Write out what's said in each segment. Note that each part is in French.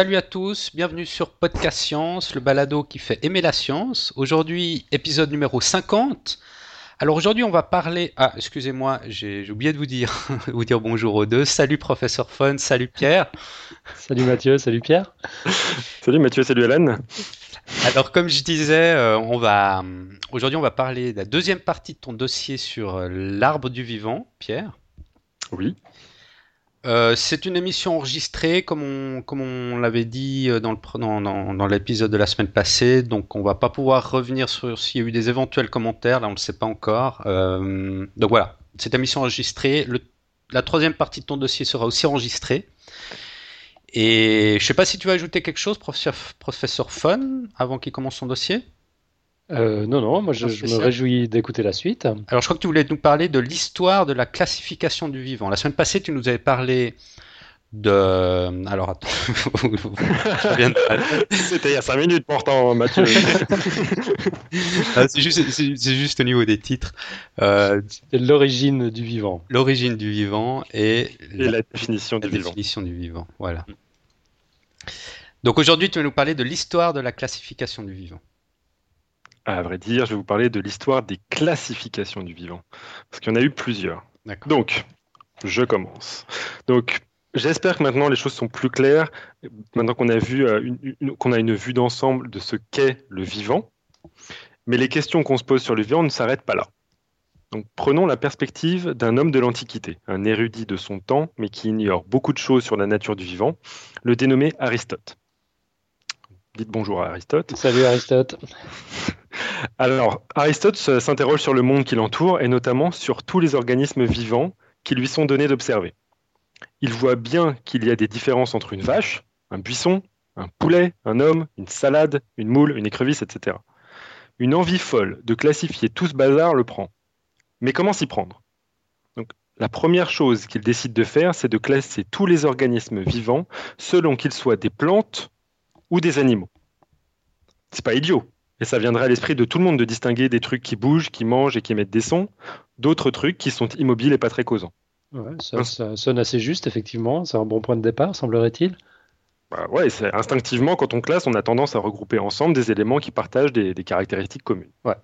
Salut à tous, bienvenue sur Podcast Science, le balado qui fait aimer la science. Aujourd'hui, épisode numéro 50. Alors aujourd'hui, on va parler. Ah, excusez-moi, j'ai oublié de vous dire, vous dire bonjour aux deux. Salut professeur Fun, salut Pierre. salut Mathieu, salut Pierre. salut Mathieu, salut Alan. Alors comme je disais, euh, on va aujourd'hui on va parler de la deuxième partie de ton dossier sur euh, l'arbre du vivant, Pierre. Oui. Euh, c'est une émission enregistrée, comme on, l'avait dit euh, dans, l'épisode de la semaine passée, donc on va pas pouvoir revenir sur s'il y a eu des éventuels commentaires, là on ne le sait pas encore. Euh, donc voilà, cette émission enregistrée. La troisième partie de ton dossier sera aussi enregistrée. Et je sais pas si tu vas ajouter quelque chose, professeur, professeur Fun, avant qu'il commence son dossier. Euh, non, non, moi je, me réjouis d'écouter la suite. Alors je crois que tu voulais nous parler de l'histoire de la classification du vivant. La semaine passée, tu nous avais parlé de... Alors attends, C'était il y a 5 minutes pourtant, Mathieu. Ah, c'est juste, juste, au niveau des titres. Euh... L'origine du vivant. L'origine du vivant et, la, définition, du, vivant. définition du vivant. Voilà. Donc aujourd'hui, tu vas nous parler de l'histoire de la classification du vivant. À vrai dire, je vais vous parler de l'histoire des classifications du vivant, parce qu'il y en a eu plusieurs. Donc, je commence. Donc, j'espère que maintenant les choses sont plus claires, maintenant qu'on a, vu, euh, une, qu'on a une vue d'ensemble de ce qu'est le vivant. Mais les questions qu'on se pose sur le vivant ne s'arrêtent pas là. Donc, prenons la perspective d'un homme de l'Antiquité, un érudit de son temps, mais qui ignore beaucoup de choses sur la nature du vivant, le dénommé Aristote. Dites bonjour à Aristote. Salut Aristote. Alors, Aristote s'interroge sur le monde qui l'entoure et notamment sur tous les organismes vivants qui lui sont donnés d'observer. Il voit bien qu'il y a des différences entre une vache, un buisson, un poulet, un homme, une salade, une moule, une écrevisse, etc. Une envie folle de classifier tout ce bazar le prend. Mais comment s'y prendre? Donc, La première chose qu'il décide de faire, c'est de classer tous les organismes vivants selon qu'ils soient des plantes ou des animaux. C'est pas idiot. Et ça viendrait à l'esprit de tout le monde de distinguer des trucs qui bougent, qui mangent et qui émettent des sons, d'autres trucs qui sont immobiles et pas très causants. Ouais, ça, sonne assez juste, effectivement. C'est un bon point de départ, semblerait-il. Bah ouais, instinctivement, quand on classe, on a tendance à regrouper ensemble des éléments qui partagent des, caractéristiques communes. Ouais.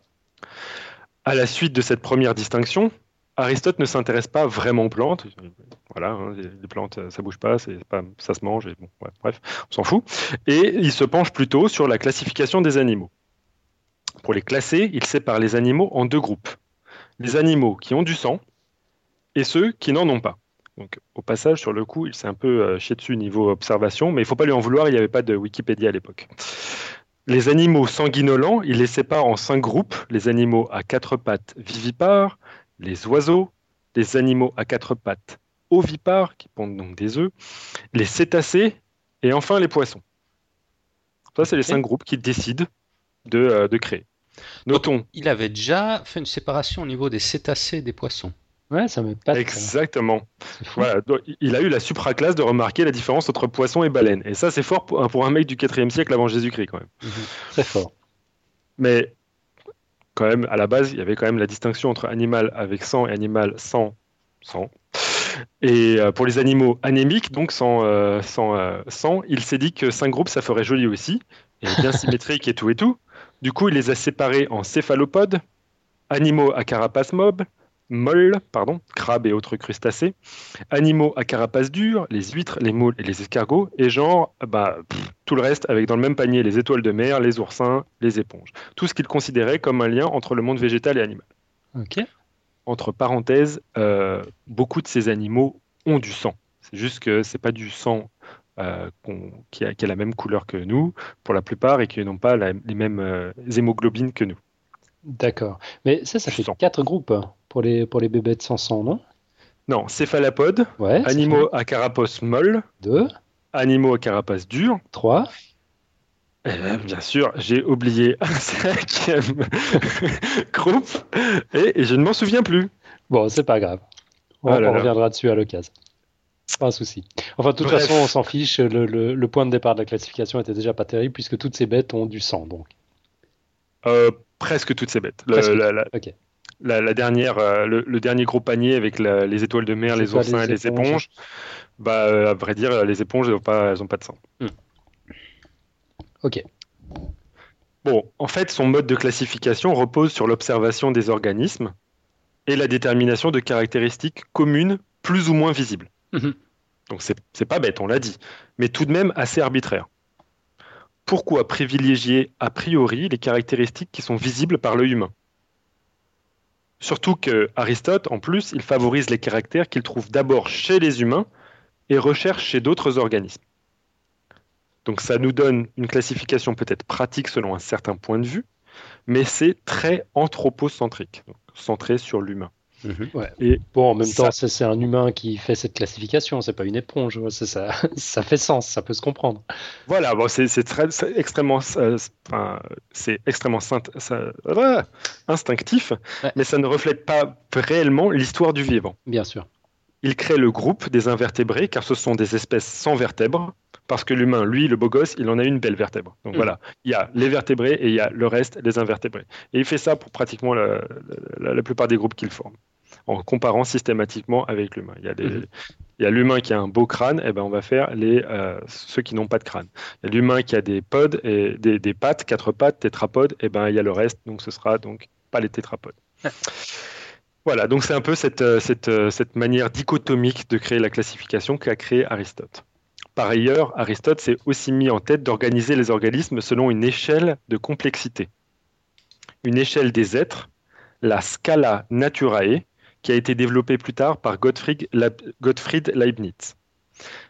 À la suite de cette première distinction, Aristote ne s'intéresse pas vraiment aux plantes. Voilà, hein, les plantes, ça bouge pas, pas ça se mange, et bon, bref, on s'en fout. Et il se penche plutôt sur la classification des animaux. Pour les classer, il sépare les animaux en deux groupes. Les animaux qui ont du sang et ceux qui n'en ont pas. Donc, au passage, sur le coup, il s'est un peu euh, chié dessus niveau observation, mais il ne faut pas lui en vouloir, il n'y avait pas de Wikipédia à l'époque. Les animaux sanguinolents, il les sépare en cinq groupes. Les animaux à quatre pattes vivipares, les oiseaux, les animaux à quatre pattes ovipares, qui pondent donc des œufs, les cétacés, et enfin les poissons. Ça, c'est les cinq groupes qui décident euh, de, créer. Notons. il avait déjà fait une séparation au niveau des cétacés et des poissons. Ouais, ça me passe. Exactement. Voilà, il a eu la supraclasse de remarquer la différence entre poisson et baleine. Et ça, c'est fort pour un, mec du 4e siècle avant Jésus-Christ, quand même. Mhm. Très fort. Mais, quand même, à la base, il y avait quand même la distinction entre animal avec sang et animal sans sang. Et euh, pour les animaux anémiques, donc sans, euh, sang, il s'est dit que cinq groupes, ça ferait joli aussi, et bien symétrique et tout et tout. Du coup, il les a séparés en céphalopodes, animaux à carapace mob, molles, pardon, crabes et autres crustacés, animaux à carapace dure, les huîtres, les moules et les escargots, et genre, bah, tout le reste avec dans le même panier les étoiles de mer, les oursins, les éponges. Tout ce qu'il considérait comme un lien entre le monde végétal et animal. Ok. Entre parenthèses, euh, beaucoup de ces animaux ont du sang. C'est juste que c'est pas du sang euh, qui, a, la même couleur que nous, pour la plupart, et qui n'ont pas les mêmes euh, hémoglobines que nous. D'accord. Mais ça, ça fait quatre groupes pour les, pour les bébêtes sans sang, non? Non, céphalopodes, animaux à carapace molle, deux, animaux à carapace dure, trois. Eh ben, bien sûr, j'ai oublié un cinquième groupe et, je ne m'en souviens plus. Bon, c'est pas grave. On, oh reviendra dessus à l'occasion. Pas un souci. Enfin, de toute façon, on s'en fiche. Le, point de départ de la classification était déjà pas terrible puisque toutes ces bêtes ont du sang, donc. Euh, presque toutes ces bêtes. la, dernière, euh, le, dernier gros panier avec les étoiles de mer, les oursins et les éponges. Bah, euh, à vrai dire, les éponges, elles n'ont pas, pas de sang. Hmm. Ok. Bon, en fait, son mode de classification repose sur l'observation des organismes et la détermination de caractéristiques communes plus ou moins visibles. Mhm. Donc c'est pas bête, on l'a dit, mais tout de même assez arbitraire. Pourquoi privilégier a priori les caractéristiques qui sont visibles par l'œil humain? Surtout que Aristote, en plus, il favorise les caractères qu'il trouve d'abord chez les humains et recherche chez d'autres organismes. Donc ça nous donne une classification peut-être pratique selon un certain point de vue, mais c'est très anthropocentrique, centré sur l'humain. Mhm. Et bon, en même temps, c'est un humain qui fait cette classification, c'est pas une éponge. Ça, ça fait sens, ça peut se comprendre. Voilà, bon, c'est extrêmement, c'est extrêmement ah, instinctif, mais ça ne reflète pas réellement l'histoire du vivant. Bien sûr. Il crée le groupe des invertébrés, car ce sont des espèces sans vertèbres, parce que l'humain, lui, le beau gosse, il en a une belle vertèbre. Donc mm. voilà, il y a les vertébrés et il y a le reste, les invertébrés. Et il fait ça pour pratiquement la, plupart des groupes qu'il forme, en comparant systématiquement avec l'humain. Il y a mm-hmm. l'humain qui a un beau crâne, et eh ben on va faire les, euh, ceux qui n'ont pas de crâne. Il y a l'humain qui a des pods et des, pattes, quatre pattes, tétrapodes, et eh ben il y a le reste, donc ce sera donc pas les tétrapodes. Voilà, donc c'est un peu cette, euh, euh, cette, manière dichotomique de créer la classification qu'a créé Aristote. Par ailleurs, Aristote s'est aussi mis en tête d'organiser les organismes selon une échelle de complexité. Une échelle des êtres, la Scala Naturae, qui a été développée plus tard par Gottfried, Leibniz.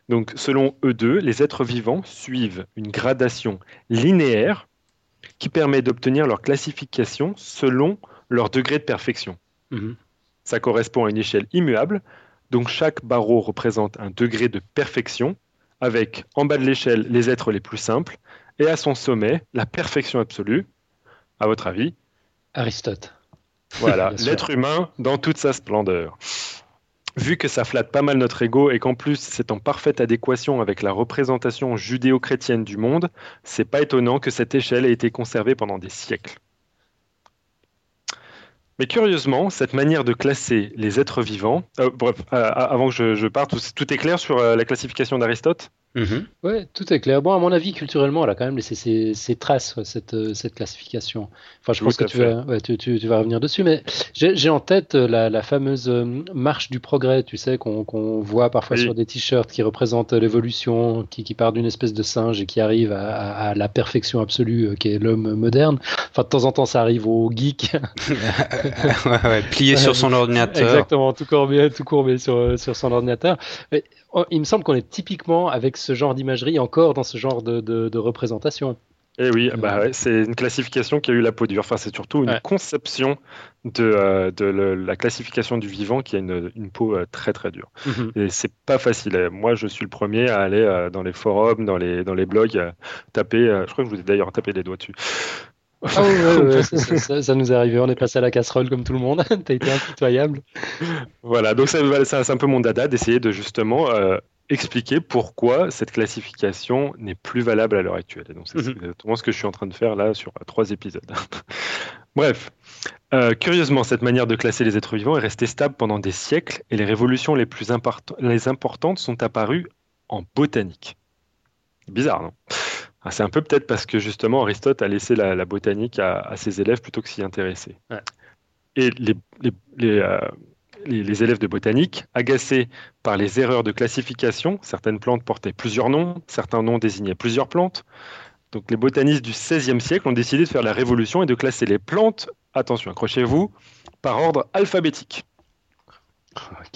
Donc, selon eux deux, les êtres vivants suivent une gradation linéaire qui permet d'obtenir leur classification selon leur degré de perfection. Mhm. Ça correspond à une échelle immuable. Donc chaque barreau représente un degré de perfection, avec en bas de l'échelle les êtres les plus simples, et à son sommet la perfection absolue. À votre avis Aristote. Voilà, l'être humain dans toute sa splendeur. Vu que ça flatte pas mal notre ego et qu'en plus c'est en parfaite adéquation avec la représentation judéo-chrétienne du monde, c'est pas étonnant que cette échelle ait été conservée pendant des siècles. Mais curieusement, cette manière de classer les êtres vivants, euh, bref, euh, avant que je, parte, tout est clair sur euh, la classification d'Aristote? Mhm. Oui, tout est clair. Bon, à mon avis, culturellement, elle a quand même laissé ses, traces, cette, euh, cette, classification. Enfin, je pense que tu vas, tu, tu, vas, revenir dessus, mais j'ai en tête euh, la, fameuse euh, marche du progrès, tu sais, qu'on voit parfois sur des t-shirts qui représentent l'évolution, qui, qui, part d'une espèce de singe et qui arrive à, la perfection absolue qui est l'homme moderne. Enfin, de temps en temps, ça arrive au geek. ouais, plié sur son ordinateur. Exactement, tout courbé, tout courbé sur, sur son ordinateur. Mais il me semble qu'on est typiquement avec ce genre d'imagerie encore dans ce genre de, représentation. Eh oui, bah c'est une classification qui a eu la peau dure. Enfin, c'est surtout une conception de, euh, la classification du vivant qui a une, peau euh, très très dure. Mhm. Et c'est pas facile. Moi, je suis le premier à aller euh, dans les forums, dans les, dans les blogs, taper. je crois que je vous ai d'ailleurs tapé les doigts dessus. Ah ça, nous est arrivé, on est passé à la casserole comme tout le monde, t'as été impitoyable. Voilà, donc c'est un peu mon dada d'essayer de justement euh, expliquer pourquoi cette classification n'est plus valable à l'heure actuelle. Et donc c'est mhm. exactement ce que je suis en train de faire là sur euh, trois épisodes. Bref, euh, curieusement, cette manière de classer les êtres vivants est restée stable pendant des siècles et les révolutions les plus les importantes sont apparues en botanique. Bizarre, non? Ah, c'est un peu peut-être parce que justement Aristote a laissé la, botanique à, ses élèves plutôt que s'y intéresser. Et euh, les, les, élèves de botanique, agacés par les erreurs de classification, certaines plantes portaient plusieurs noms, certains noms désignaient plusieurs plantes. Donc les botanistes du XVIe siècle ont décidé de faire la révolution et de classer les plantes, attention, accrochez-vous, par ordre alphabétique.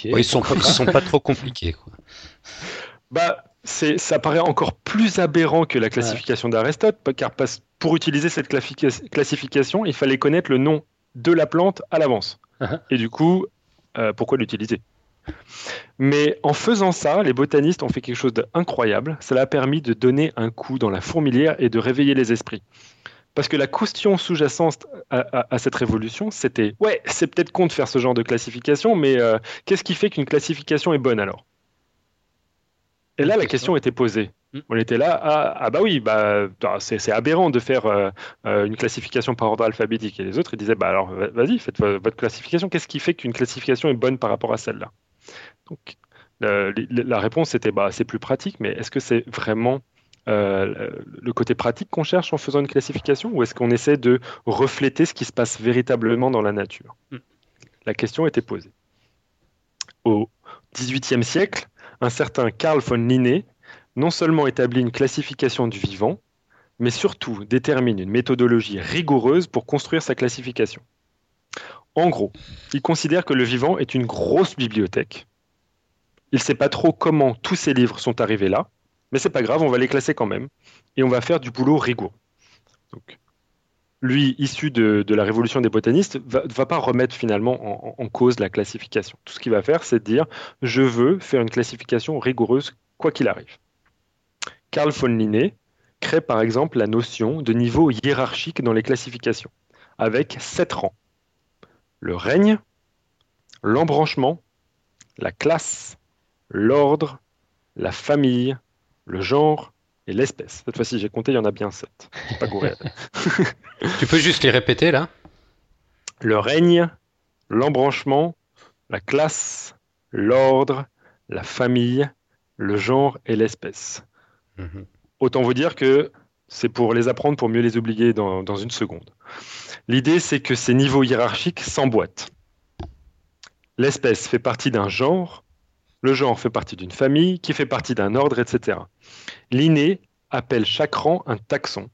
ils ne sont, sont, pas trop compliqués. Quoi. Bah, ça paraît encore plus aberrant que la classification d'Aristote, car pour utiliser cette classification, il fallait connaître le nom de la plante à l'avance. Uh-huh. Et du coup, euh, pourquoi l'utiliser? Mais en faisant ça, les botanistes ont fait quelque chose d'incroyable. Cela a permis de donner un coup dans la fourmilière et de réveiller les esprits. Parce que la question sous-jacente à, cette révolution, c'était ouais, c'est peut-être con de faire ce genre de classification, mais euh, qu'est-ce qui fait qu'une classification est bonne alors? Et là, la question était posée. Hmm. On était là, ah, ah bah oui, bah, c'est aberrant de faire euh, euh, une classification par ordre alphabétique. Et les autres, ils disaient, bah alors, vas-y, faites votre classification. Qu'est-ce qui fait qu'une classification est bonne par rapport à celle-là? Donc, la réponse était, bah, c'est plus pratique, mais est-ce que c'est vraiment euh, le côté pratique qu'on cherche en faisant une classification ou est-ce qu'on essaie de refléter ce qui se passe véritablement dans la nature? Mm. La question était posée. Au XVIIIe siècle, un certain Carl von Linné non seulement établit une classification du vivant, mais surtout détermine une méthodologie rigoureuse pour construire sa classification. En gros, il considère que le vivant est une grosse bibliothèque. Il ne sait pas trop comment tous ces livres sont arrivés là, mais c'est pas grave, on va les classer quand même, et on va faire du boulot rigoureux. Lui, issu de, la révolution des botanistes, ne va, pas remettre finalement en, cause la classification. Tout ce qu'il va faire, c'est dire je veux faire une classification rigoureuse quoi qu'il arrive. Carl von Linné crée par exemple la notion de niveau hiérarchique dans les classifications, avec sept rangs. Le règne, l'embranchement, la classe, l'ordre, la famille, le genre et l'espèce. Cette fois-ci, j'ai compté, il y en a bien sept. Pas tu peux juste les répéter là? Le règne, l'embranchement, la classe, l'ordre, la famille, le genre et l'espèce. Mhm. Autant vous dire que c'est pour les apprendre pour mieux les oublier dans, dans une seconde. L'idée, c'est que ces niveaux hiérarchiques s'emboîtent. L'espèce fait partie d'un genre, le genre fait partie d'une famille, qui fait partie d'un ordre, etc. Linné appelle chaque rang un taxon,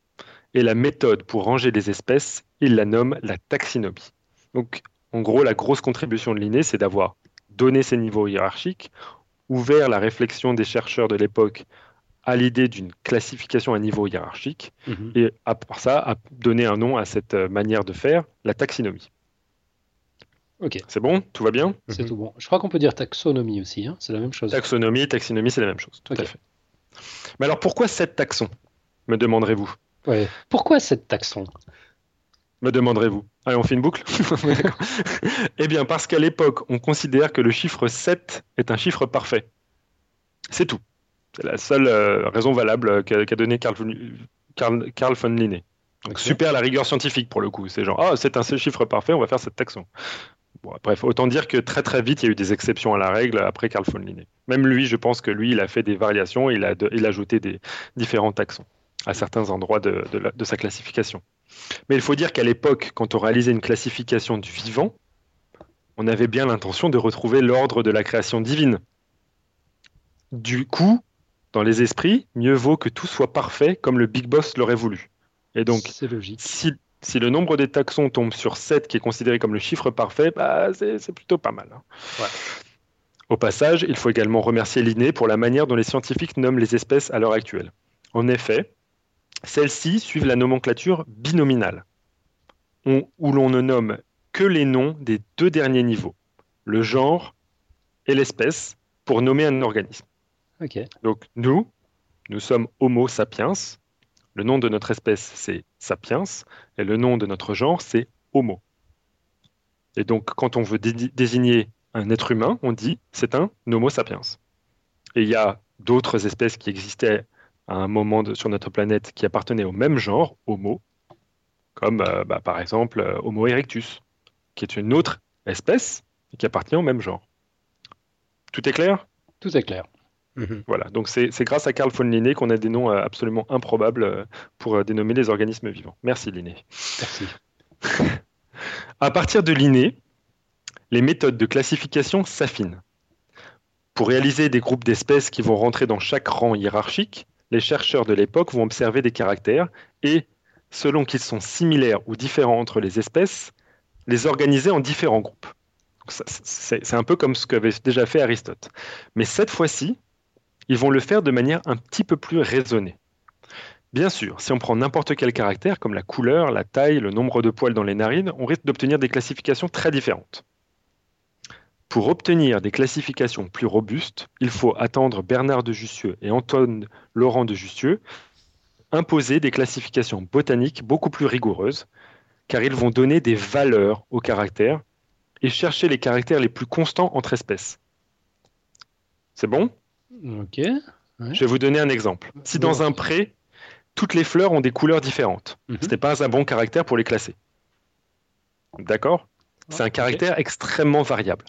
et la méthode pour ranger les espèces, il la nomme la taxinomie. Donc, en gros, la grosse contribution de Linné, c'est d'avoir donné ces niveaux hiérarchiques, ouvert la réflexion des chercheurs de l'époque à l'idée d'une classification à niveau hiérarchique, mhm. et à part ça, a donné un nom à cette manière de faire, la taxinomie. Ok. C'est bon? Tout va bien? C'est mhm. tout bon. Je crois qu'on peut dire taxonomie aussi, hein c'est la même chose. Taxonomie, taxinomie, c'est la même chose, tout à fait. Mais alors pourquoi sept taxons Me demanderez-vous? Ouais. Pourquoi sept taxons? Me demanderez-vous. Allez, on fait une boucle? Eh bien, parce qu'à l'époque, on considère que le chiffre 7 est un chiffre parfait. C'est tout. C'est la seule euh, raison valable qu'a donné Carl, von Linné. Donc super la rigueur scientifique pour le coup. C'est genre, ah, c'est un seul chiffre parfait, on va faire cette taxon bref, autant dire que très très vite, il y a eu des exceptions à la règle après Carl von Linné. Même lui, je pense que lui, il a fait des variations, il a, il a ajouté des différents taxons à certains endroits de, sa classification. Mais il faut dire qu'à l'époque, quand on réalisait une classification du vivant, on avait bien l'intention de retrouver l'ordre de la création divine. Du coup, dans les esprits, mieux vaut que tout soit parfait comme le Big Boss l'aurait voulu. Et donc, si si le nombre des taxons tombe sur 7, qui est considéré comme le chiffre parfait, bah, c'est plutôt pas mal. Hein. Au passage, il faut également remercier Linné pour la manière dont les scientifiques nomment les espèces à l'heure actuelle. En effet, celles-ci suivent la nomenclature binominale, où l'on ne nomme que les noms des deux derniers niveaux, le genre et l'espèce, pour nommer un organisme. Donc nous, nous sommes Homo sapiens, le nom de notre espèce, c'est sapiens, et le nom de notre genre, c'est Homo. Et donc, quand on veut désigner un être humain, on dit c'est un Homo sapiens. Et il y a d'autres espèces qui existaient à un moment sur notre planète qui appartenaient au même genre, Homo, comme euh, bah, par exemple euh, Homo erectus, qui est une autre espèce qui appartient au même genre. Tout est clair? Tout est clair. Mhm. Voilà, donc c'est grâce à Carl von Linné qu'on a des noms euh, absolument improbables euh, pour euh, dénommer les organismes vivants. Merci Linné. Merci. à partir de Linné, les méthodes de classification s'affinent. Pour réaliser des groupes d'espèces qui vont rentrer dans chaque rang hiérarchique, les chercheurs de l'époque vont observer des caractères et, selon qu'ils sont similaires ou différents entre les espèces, les organiser en différents groupes. C'est un peu comme ce qu'avait déjà fait Aristote. Mais cette fois-ci, ils vont le faire de manière un petit peu plus raisonnée. Bien sûr, si on prend n'importe quel caractère, comme la couleur, la taille, le nombre de poils dans les narines, on risque d'obtenir des classifications très différentes. Pour obtenir des classifications plus robustes, il faut attendre Bernard de Jussieu et Antoine Laurent de Jussieu imposer des classifications botaniques beaucoup plus rigoureuses, car ils vont donner des valeurs aux caractères et chercher les caractères les plus constants entre espèces. C'est bon? Ok. Je vais vous donner un exemple. Si dans un pré, toutes les fleurs ont des couleurs différentes, mhm. ce n'est pas un bon caractère pour les classer. D'accord? C'est un caractère extrêmement variable.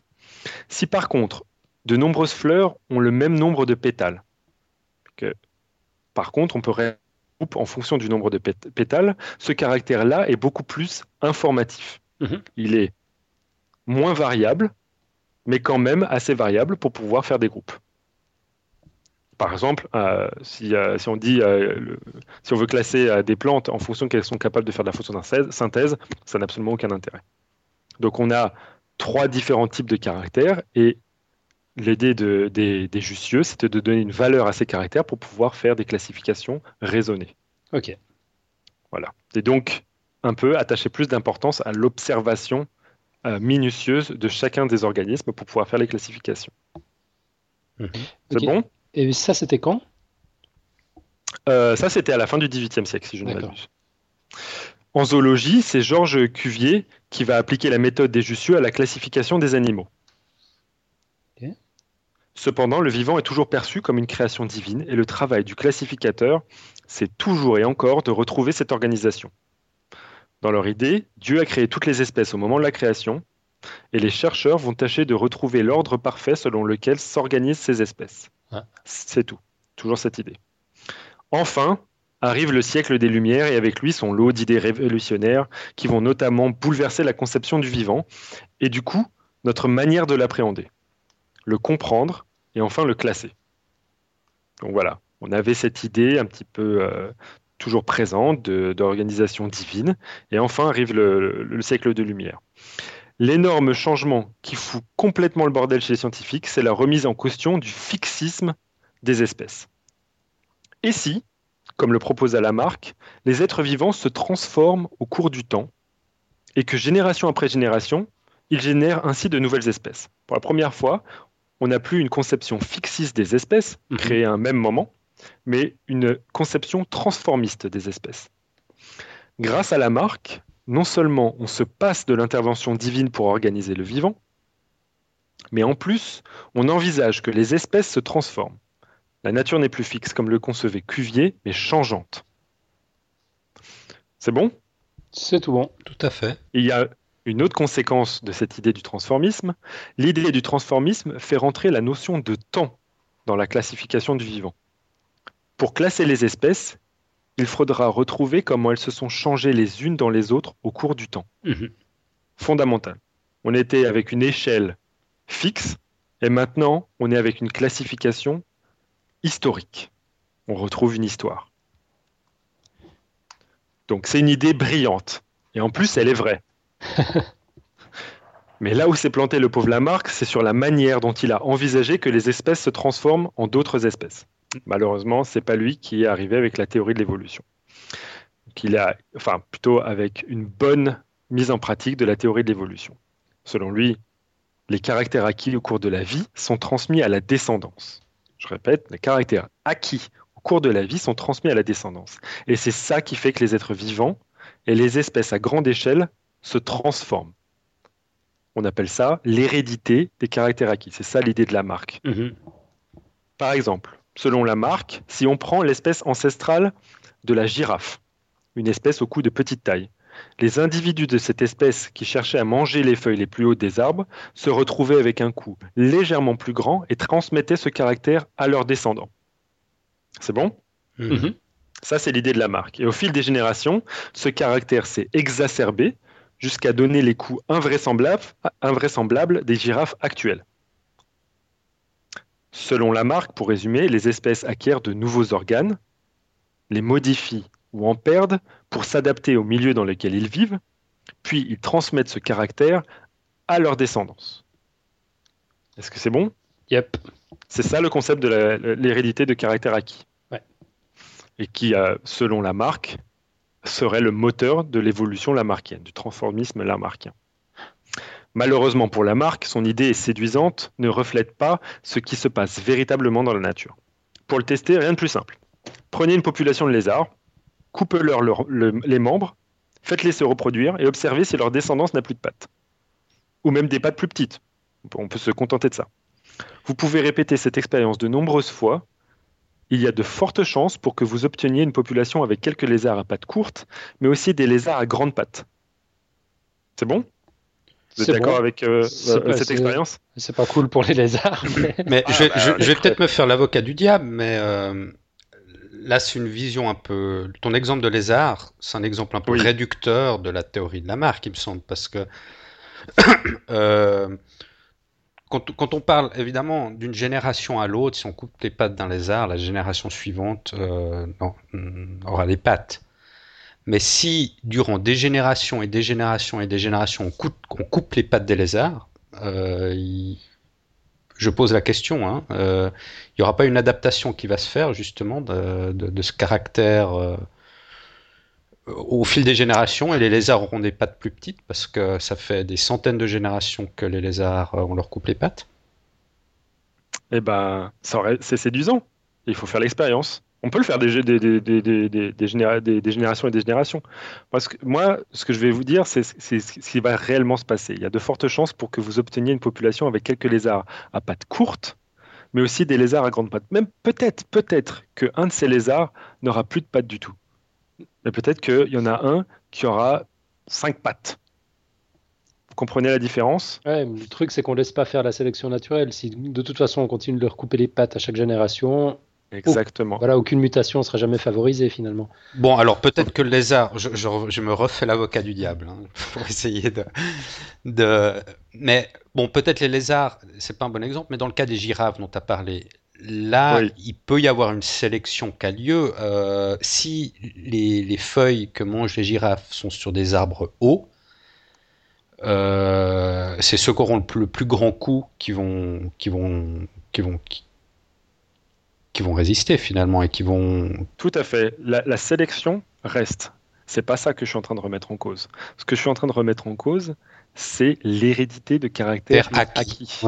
Si par contre, de nombreuses fleurs ont le même nombre de pétales, que Par contre, on peut en fonction du nombre de pétales. Ce caractère-là est beaucoup plus informatif. Mhm. Il est moins variable, mais quand même assez variable pour pouvoir faire des groupes. Par exemple, euh, si, euh, si, on dit, euh, si on veut classer des plantes en fonction qu'elles sont capables de faire de la photosynthèse, ça n'a absolument aucun intérêt. Donc on a trois différents types de caractères et l'idée de, des, des Jussieu, c'était de donner une valeur à ces caractères pour pouvoir faire des classifications raisonnées. Ok. Voilà. Et donc, un peu attacher plus d'importance à l'observation minutieuse de chacun des organismes pour pouvoir faire les classifications. Mhm. C'est bon? Et ça, c'était quand? Euh, Ça, c'était à la fin du XVIIIe siècle, si je ne m'abuse. En zoologie, c'est Georges Cuvier qui va appliquer la méthode des Jussieu à la classification des animaux. Cependant, le vivant est toujours perçu comme une création divine et le travail du classificateur, c'est toujours et encore de retrouver cette organisation. Dans leur idée, Dieu a créé toutes les espèces au moment de la création, et les chercheurs vont tâcher de retrouver l'ordre parfait selon lequel s'organisent ces espèces. C'est tout. Toujours cette idée. Enfin, arrive le siècle des Lumières et avec lui son lot d'idées révolutionnaires qui vont notamment bouleverser la conception du vivant et du coup notre manière de l'appréhender, le comprendre et enfin le classer. Donc voilà, on avait cette idée un petit peu euh, toujours présente d'organisation divine et enfin arrive le siècle des Lumières. L'énorme changement qui fout complètement le bordel chez les scientifiques, c'est la remise en question du fixisme des espèces. Et si, comme le proposa Lamarck, les êtres vivants se transforment au cours du temps et que génération après génération, ils génèrent ainsi de nouvelles espèces. Pour la première fois, on n'a plus une conception fixiste des espèces, mhm. créée à un même moment, mais une conception transformiste des espèces. Grâce à Lamarck, non seulement on se passe de l'intervention divine pour organiser le vivant, mais en plus, on envisage que les espèces se transforment. La nature n'est plus fixe comme le concevait Cuvier, mais changeante. C'est bon? C'est tout bon. Tout à fait. Il y a une autre conséquence de cette idée du transformisme. L'idée du transformisme fait rentrer la notion de temps dans la classification du vivant. Pour classer les espèces, il faudra retrouver comment elles se sont changées les unes dans les autres au cours du temps. Mhm. Fondamental. On était avec une échelle fixe et maintenant on est avec une classification historique. On retrouve une histoire. Donc c'est une idée brillante. Et en plus, elle est vraie. Mais là où s'est planté le pauvre Lamarck, c'est sur la manière dont il a envisagé que les espèces se transforment en d'autres espèces. Malheureusement, c'est pas lui qui est arrivé avec la théorie de l'évolution. Il a, enfin, plutôt avec une bonne mise en pratique de la théorie de l'évolution. Selon lui, les caractères acquis au cours de la vie sont transmis à la descendance. Je répète, les caractères acquis au cours de la vie sont transmis à la descendance. Et c'est ça qui fait que les êtres vivants et les espèces à grande échelle se transforment. On appelle ça l'hérédité des caractères acquis. C'est ça l'idée de la marque. Mhm. Par exemple, selon la marque, si on prend l'espèce ancestrale de la girafe, une espèce au cou de petite taille. Les individus de cette espèce qui cherchaient à manger les feuilles les plus hautes des arbres se retrouvaient avec un cou légèrement plus grand et transmettaient ce caractère à leurs descendants. C'est bon? Mhm. Mhm. Ça, c'est l'idée de la marque. Et au fil des générations, ce caractère s'est exacerbé jusqu'à donner les coups invraisemblables, invraisemblables des girafes actuelles. Selon Lamarck, pour résumer, les espèces acquièrent de nouveaux organes, les modifient ou en perdent pour s'adapter au milieu dans lequel ils vivent, puis ils transmettent ce caractère à leur descendance. Est-ce que c'est bon? Yep. C'est ça le concept de l'hérédité de caractère acquis? Et qui, selon Lamarck, serait le moteur de l'évolution lamarckienne, du transformisme lamarckien. Malheureusement pour Lamarck, son idée est séduisante, ne reflète pas ce qui se passe véritablement dans la nature. Pour le tester, rien de plus simple. Prenez une population de lézards, coupez-leur les membres, faites-les se reproduire et observez si leur descendance n'a plus de pattes. Ou même des pattes plus petites. On peut se contenter de ça. Vous pouvez répéter cette expérience de nombreuses fois. Il y a de fortes chances pour que vous obteniez une population avec quelques lézards à pattes courtes, mais aussi des lézards à grandes pattes. C'est bon? Vous êtes d'accord avec euh, euh, cette expérience C'est pas cool pour les lézards. Mais, je, vais, peut-être me faire l'avocat du diable, mais euh, là, c'est une vision un peu. Ton exemple de lézard, c'est un exemple un peu réducteur de la théorie de la marque, il me semble, parce que euh, quand, on parle évidemment d'une génération à l'autre, si on coupe les pattes d'un lézard, la génération suivante euh, aura les pattes. Mais si durant des générations et des générations et des générations on coupe, les pattes des lézards, euh, je pose la question, hein, euh, il n'y aura pas une adaptation qui va se faire justement de, ce caractère euh, au fil des générations et les lézards auront des pattes plus petites parce que ça fait des centaines de générations que les lézards on leur coupe les pattes. Eh ben, c'est séduisant. Il faut faire l'expérience. On peut le faire des, générations et des générations. Parce que moi, ce que je vais vous dire, c'est ce qui va réellement se passer. Il y a de fortes chances pour que vous obteniez une population avec quelques lézards à pattes courtes, mais aussi des lézards à grandes pattes. Même peut-être, peut-être qu'un de ces lézards n'aura plus de pattes du tout. Mais peut-être qu'il y en a un qui aura cinq pattes. Vous comprenez la différence? Le truc, c'est qu'on ne laisse pas faire la sélection naturelle. Si de toute façon on continue de leur couper les pattes à chaque génération, Exactement. Voilà, aucune mutation ne sera jamais favorisée finalement. Bon, alors peut-être que le lézard, je, je, me refais l'avocat du diable hein, pour essayer de, de. Mais bon, peut-être les lézards, c'est pas un bon exemple, mais dans le cas des girafes dont tu as parlé, là, il peut y avoir une sélection qui a lieu. Euh, si les, les, feuilles que mangent les girafes sont sur des arbres hauts, euh, c'est ceux qui auront le plus, le plus, grand coup qui vont, qui vont, qui vont, qui vont résister finalement et qui vont. Tout à fait. La, sélection reste. C'est pas ça que je suis en train de remettre en cause. Ce que je suis en train de remettre en cause, c'est l'hérédité de caractère acquis.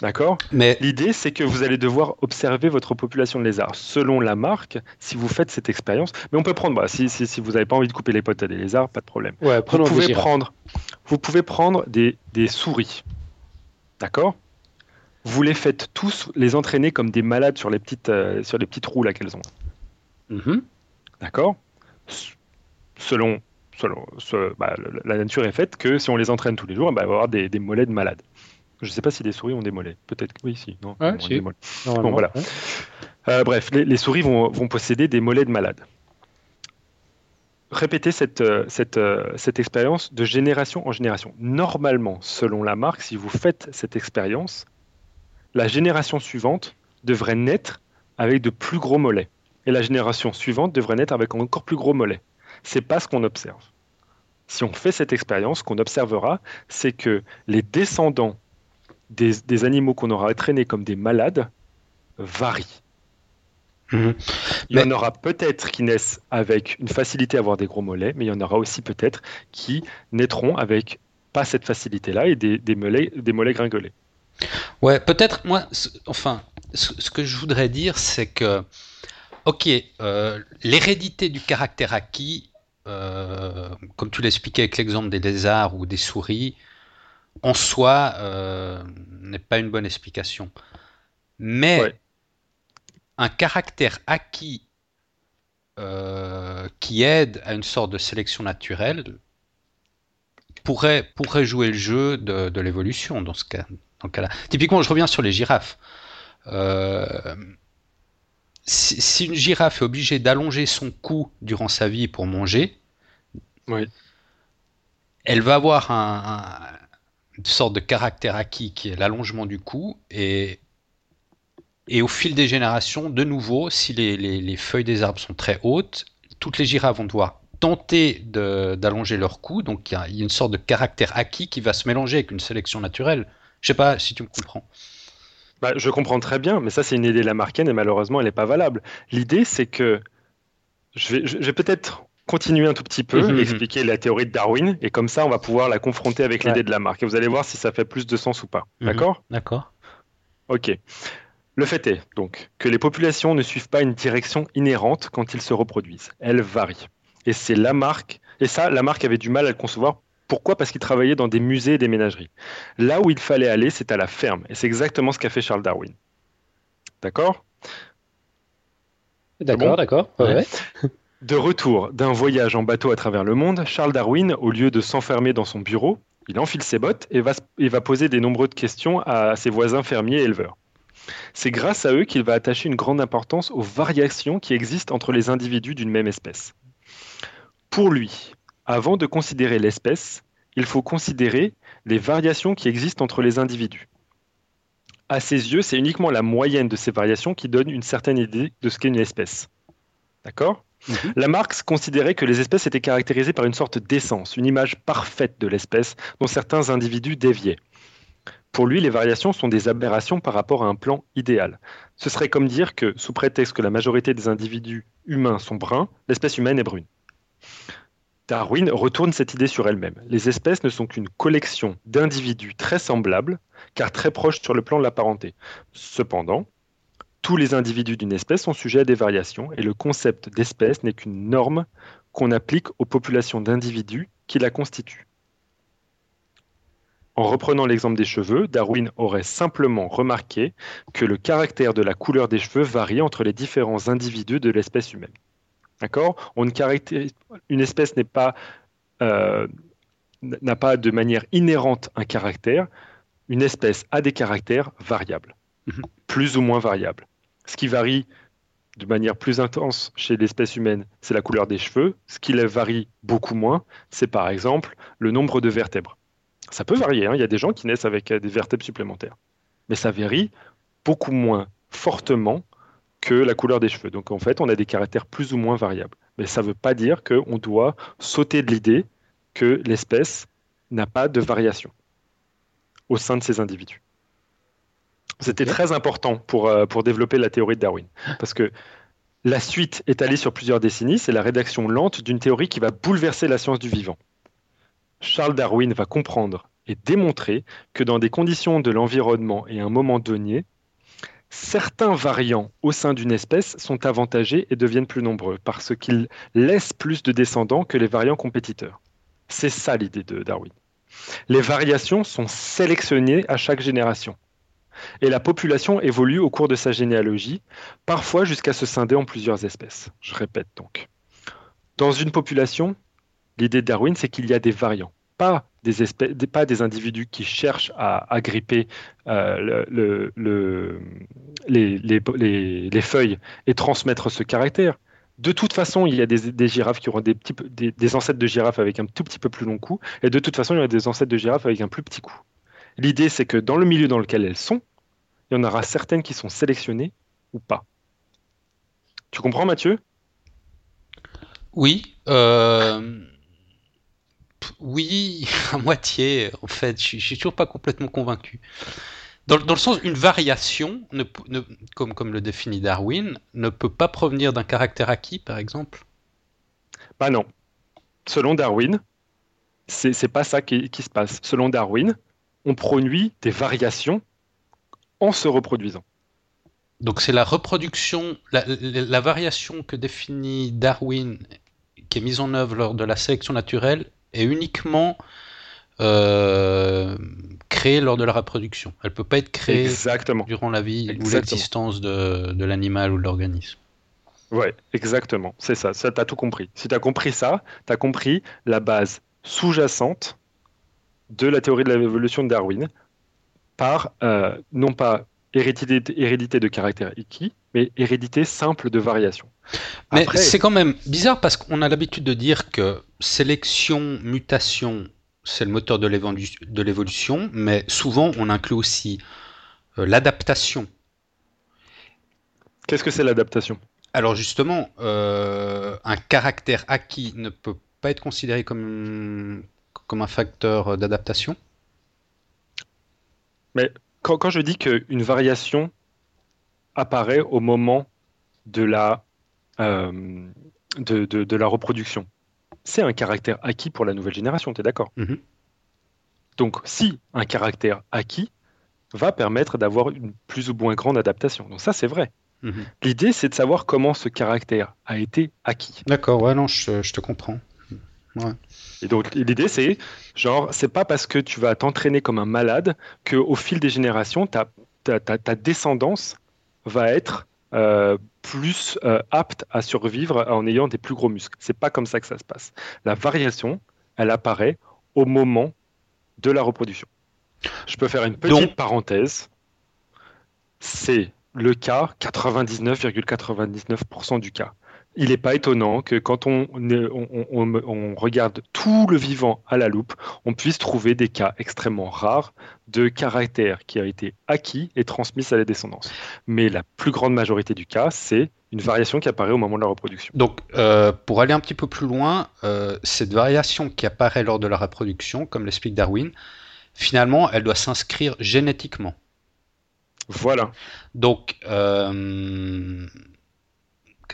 D'accord? Mais l'idée, c'est que vous allez devoir observer votre population de lézards selon la marque. Si vous faites cette expérience, mais on peut prendre, bah, si, si, si, vous n'avez pas envie de couper les potes à des lézards, pas de problème. Ouais, vous pouvez prendre, vous pouvez prendre des, des souris. D'accord? Vous les faites tous les entraîner comme des malades sur les petites, euh, sur les petites roues là qu'elles ont. Mhm. D'accord Selon, selon bah, la nature est faite que si on les entraîne tous les jours, bah, on va avoir des, mollets de malades. Je ne sais pas si les souris ont des mollets. Peut-être que oui, si. Non, bon, voilà. Euh, bref, les, souris vont, vont, posséder des mollets de malades. Répétez cette, euh, cette, cette expérience de génération en génération. Normalement, selon la marque, si vous faites cette expérience, la génération suivante devrait naître avec de plus gros mollets. Et la génération suivante devrait naître avec encore plus gros mollets. C'est pas ce qu'on observe. Si on fait cette expérience, ce qu'on observera, c'est que les descendants des, animaux qu'on aura traînés comme des malades varient. Mhm. Il y en aura peut-être qui naissent avec une facilité à avoir des gros mollets, mais il y en aura aussi peut-être qui naîtront avec pas cette facilité-là et des, des, mollets, des mollets gringolés. Ouais, peut-être, moi, enfin, ce, que je voudrais dire, c'est que, ok, euh, l'hérédité du caractère acquis, euh, comme tu l'expliquais avec l'exemple des lézards ou des souris, en soi, euh, n'est pas une bonne explication. Mais un caractère acquis qui aide à une sorte de sélection naturelle pourrait, pourrait jouer le jeu de, de l'évolution dans ce cas. Typiquement, je reviens sur les girafes. Euh, si, une girafe est obligée d'allonger son cou durant sa vie pour manger, elle va avoir une sorte de caractère acquis qui est l'allongement du cou et, et au fil des générations, de nouveau, si les, feuilles des arbres sont très hautes, toutes les girafes vont devoir tenter d'allonger leur cou, donc il y, a une sorte de caractère acquis qui va se mélanger avec une sélection naturelle. Je sais pas si tu me comprends. Bah, je comprends très bien, mais ça c'est une idée lamarckienne et malheureusement elle n'est pas valable. L'idée c'est que je vais, je vais peut-être continuer un tout petit peu et expliquer la théorie de Darwin et comme ça on va pouvoir la confronter avec l'idée de Lamarck et vous allez voir si ça fait plus de sens ou pas. Mhm. D'accord? D'accord. Ok. Le fait est donc que les populations ne suivent pas une direction inhérente quand ils se reproduisent. Elles varient. Et c'est Lamarck, et ça, Lamarck avait du mal à le concevoir pourquoi? Parce qu'il travaillait dans des musées et des ménageries. Là où il fallait aller, c'est à la ferme. Et c'est exactement ce qu'a fait Charles Darwin. D'accord? D'accord, d'accord. De retour d'un voyage en bateau à travers le monde, Charles Darwin, au lieu de s'enfermer dans son bureau, il enfile ses bottes et va, il va poser des nombreuses questions à ses voisins fermiers et éleveurs. C'est grâce à eux qu'il va attacher une grande importance aux variations qui existent entre les individus d'une même espèce. Pour lui, avant de considérer l'espèce, il faut considérer les variations qui existent entre les individus. À ses yeux, c'est uniquement la moyenne de ces variations qui donne une certaine idée de ce qu'est une espèce. D'accord? Mhm. Lamarck considérait que les espèces étaient caractérisées par une sorte d'essence, une image parfaite de l'espèce dont certains individus déviaient. Pour lui, les variations sont des aberrations par rapport à un plan idéal. Ce serait comme dire que, sous prétexte que la majorité des individus humains sont bruns, l'espèce humaine est brune. Darwin retourne cette idée sur elle-même. Les espèces ne sont qu'une collection d'individus très semblables, car très proches sur le plan de la parenté. Cependant, tous les individus d'une espèce sont sujets à des variations, et le concept d'espèce n'est qu'une norme qu'on applique aux populations d'individus qui la constituent. En reprenant l'exemple des cheveux, Darwin aurait simplement remarqué que le caractère de la couleur des cheveux varie entre les différents individus de l'espèce humaine. D'accord? Une espèce n'est pas euh, n'a pas de manière inhérente un caractère. Une espèce a des caractères variables, mhm. plus ou moins variables. Ce qui varie de manière plus intense chez l'espèce humaine, c'est la couleur des cheveux. Ce qui varie beaucoup moins, c'est par exemple le nombre de vertèbres. Ça peut varier, hein. il y a des gens qui naissent avec euh, des vertèbres supplémentaires. Mais ça varie beaucoup moins fortement que la couleur des cheveux. Donc en fait, on a des caractères plus ou moins variables. Mais ça ne veut pas dire qu'on doit sauter de l'idée que l'espèce n'a pas de variation au sein de ces individus. C'était très important pour, euh, pour développer la théorie de Darwin. Parce que la suite étalée sur plusieurs décennies, c'est la rédaction lente d'une théorie qui va bouleverser la science du vivant. Charles Darwin va comprendre et démontrer que dans des conditions de l'environnement et à un moment donné, certains variants au sein d'une espèce sont avantagés et deviennent plus nombreux parce qu'ils laissent plus de descendants que les variants compétiteurs. C'est ça l'idée de Darwin. Les variations sont sélectionnées à chaque génération. Et la population évolue au cours de sa généalogie, parfois jusqu'à se scinder en plusieurs espèces. Je répète donc. Dans une population, l'idée de Darwin, c'est qu'il y a des variants, pas des, espèces, pas des individus qui cherchent à agripper euh, le, les, feuilles et transmettre ce caractère. De toute façon, il y a des, girafes qui auront des, ancêtres de girafes avec un tout petit peu plus long cou, et de toute façon, il y a des ancêtres de girafes avec un plus petit cou. L'idée, c'est que dans le milieu dans lequel elles sont, il y en aura certaines qui sont sélectionnées ou pas. Tu comprends, Mathieu? Oui. Euh, oui, à moitié, en fait. Je, suis toujours pas complètement convaincu. Dans, le sens, une variation, comme, comme le définit Darwin, ne peut pas provenir d'un caractère acquis, par exemple? Bah non. Selon Darwin, c'est pas ça qui, se passe. Selon Darwin, on produit des variations en se reproduisant. Donc c'est la reproduction, la, variation que définit Darwin, qui est mise en œuvre lors de la sélection naturelle, est uniquement euh, créée lors de la reproduction. Elle ne peut pas être créée durant la vie ou l'existence de, l'animal ou de l'organisme. Ouais, exactement. C'est ça. Ça, as tout compris. Si tu as compris ça, tu as compris la base sous-jacente de la théorie de l'évolution de Darwin par euh, non pas hérédité, hérédité de caractère acquis, mais hérédité simple de variation. Mais c'est quand même bizarre parce qu'on a l'habitude de dire que sélection, mutation, c'est le moteur de l'évolution, mais souvent on inclut aussi euh, l'adaptation. Qu'est-ce que c'est l'adaptation? Alors justement, euh, un caractère acquis ne peut pas être considéré comme, comme un facteur d'adaptation? Mais quand, quand je dis qu'une variation apparaît au moment de la, euh, de, la reproduction. C'est un caractère acquis pour la nouvelle génération, tu es d'accord mhm. Donc si un caractère acquis va permettre d'avoir une plus ou moins grande adaptation. Donc ça c'est vrai. Mhm. L'idée c'est de savoir comment ce caractère a été acquis. D'accord, ouais, non, je, te comprends. Et donc l'idée c'est, genre, c'est pas parce que tu vas t'entraîner comme un malade qu'au fil des générations, ta, ta descendance va être euh, plus euh, apte à survivre en ayant des plus gros muscles. C'est pas comme ça que ça se passe. La variation, elle apparaît au moment de la reproduction. Je peux faire une petite parenthèse. c'est le cas 99,99% du cas il n'est pas étonnant que quand on, on, regarde tout le vivant à la loupe, on puisse trouver des cas extrêmement rares de caractères qui a été acquis et transmis à la descendance. Mais la plus grande majorité du cas, c'est une variation qui apparaît au moment de la reproduction. Donc, euh, pour aller un petit peu plus loin, euh, cette variation qui apparaît lors de la reproduction, comme l'explique Darwin, finalement, elle doit s'inscrire génétiquement. Voilà. Donc, euh,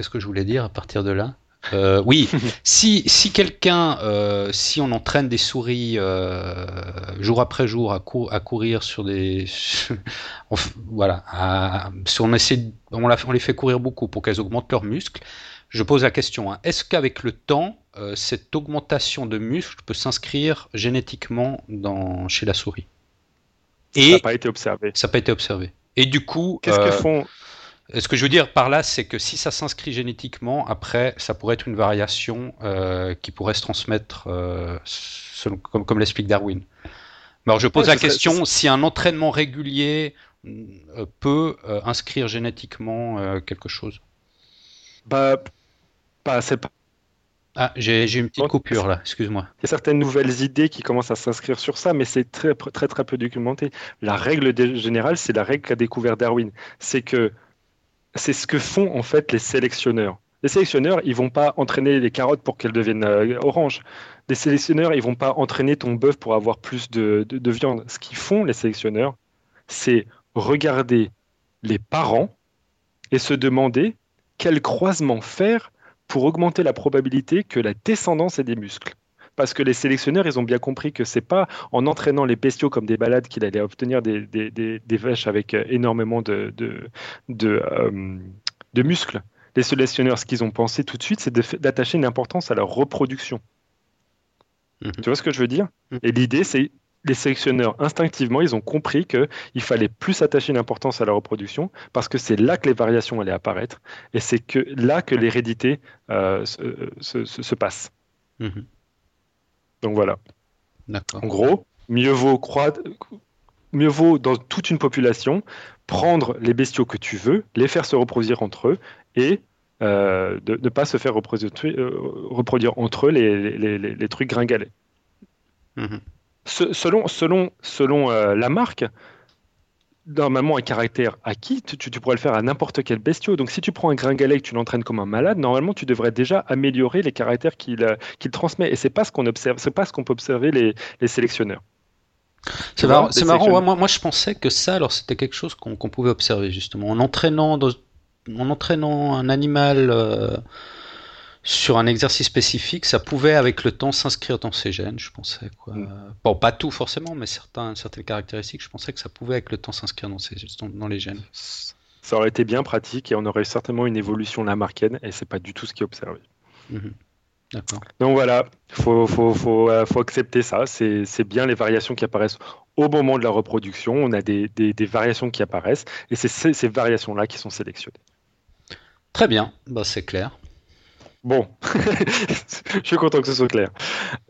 qu'est-ce que je voulais dire à partir de là euh, oui, si, si quelqu'un, euh, si on entraîne des souris euh, jour après jour à, à courir sur des, voilà, on essaie, on, on, les fait courir beaucoup pour qu'elles augmentent leurs muscles. Je pose la question hein, est-ce qu'avec le temps, cette augmentation de muscles peut s'inscrire génétiquement dans, chez la souris? Et ça n'a pas été observé. Ça n'a pas été observé. Et du coup, qu'est-ce que font ce que je veux dire par là, c'est que si ça s'inscrit génétiquement, après, ça pourrait être une variation euh, qui pourrait se transmettre, euh, comme, comme l'explique Darwin. alors je pose la question, si un entraînement régulier euh, peut inscrire génétiquement quelque chose Bah, pas, c'est pas. Ah, j'ai une petite coupure là, excuse-moi. Il y a certaines nouvelles idées qui commencent à s'inscrire sur ça, mais c'est très, très très peu documenté. La règle générale, c'est la règle qu'a découvert Darwin. C'est que c'est ce que font en fait les sélectionneurs. Les sélectionneurs, ils vont pas entraîner les carottes pour qu'elles deviennent euh, oranges. Les sélectionneurs, ils vont pas entraîner ton bœuf pour avoir plus de, viande. Ce qu'ils font, les sélectionneurs, c'est regarder les parents et se demander quel croisement faire pour augmenter la probabilité que la descendance ait des muscles parce que les sélectionneurs, ils ont bien compris que c'est pas en entraînant les bestiaux comme des balades qu'il allait obtenir des, vaches avec euh, énormément de, euh, de, muscles. Les sélectionneurs, ce qu'ils ont pensé tout de suite, c'est d'attacher une importance à leur reproduction. Mhm. Tu vois ce que je veux dire? Mhm. Et l'idée, c'est les sélectionneurs, instinctivement, ils ont compris qu'il fallait plus attacher une importance à la reproduction parce que c'est là que les variations allaient apparaître et c'est que là que l'hérédité euh, se, se, passe. Mhm. Donc voilà. En gros, mieux vaut croître, mieux vaut dans toute une population prendre les bestiaux que tu veux, les faire se reproduire entre eux et euh, de ne pas se faire reproduire, euh, reproduire entre eux les, trucs gringalés. Mhm. selon selon, selon euh, la marque, normalement un caractère acquis, tu, tu, pourrais le faire à n'importe quel bestiau. Donc si tu prends un gringalet et que tu l'entraînes comme un malade, normalement tu devrais déjà améliorer les caractères qu'il euh, transmet. Et c'est pas ce qu'on observe, c'est pas ce qu'on peut observer les, les sélectionneurs. C'est marrant, marrant. moi, moi, je pensais que ça, alors c'était quelque chose qu'on pouvait observer justement en entraînant, en entraînant un animal. Euh, sur un exercice spécifique, ça pouvait avec le temps s'inscrire dans ses gènes, je pensais. Quoi. Mm. Bon, pas tout forcément, mais certains, certaines caractéristiques, je pensais que ça pouvait avec le temps s'inscrire dans, dans les gènes. Ça aurait été bien pratique et on aurait certainement une évolution lamarckienne et c'est pas du tout ce qui est observé. D'accord. Donc voilà, il faut, faut, faut, euh, faut, accepter ça. C'est bien les variations qui apparaissent au moment de la reproduction. On a des, des, des variations qui apparaissent et c'est ces variations-là qui sont sélectionnées. Très bien, bah, c'est clair. Bon, je suis content que ce soit clair.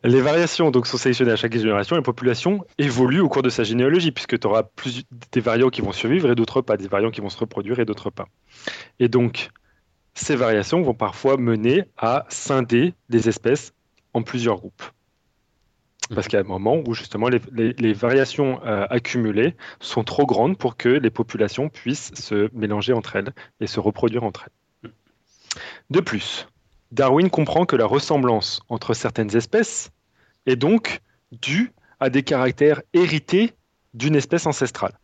Les variations donc, sont sélectionnées à chaque génération et la population évolue au cours de sa généalogie, puisque tu auras plus des variants qui vont survivre et d'autres pas, des variants qui vont se reproduire et d'autres pas. Et donc, ces variations vont parfois mener à scinder des espèces en plusieurs groupes. Parce qu'il y a un moment où justement les, variations euh, accumulées sont trop grandes pour que les populations puissent se mélanger entre elles et se reproduire entre elles. De plus, Darwin comprend que la ressemblance entre certaines espèces est donc due à des caractères hérités d'une espèce ancestrale.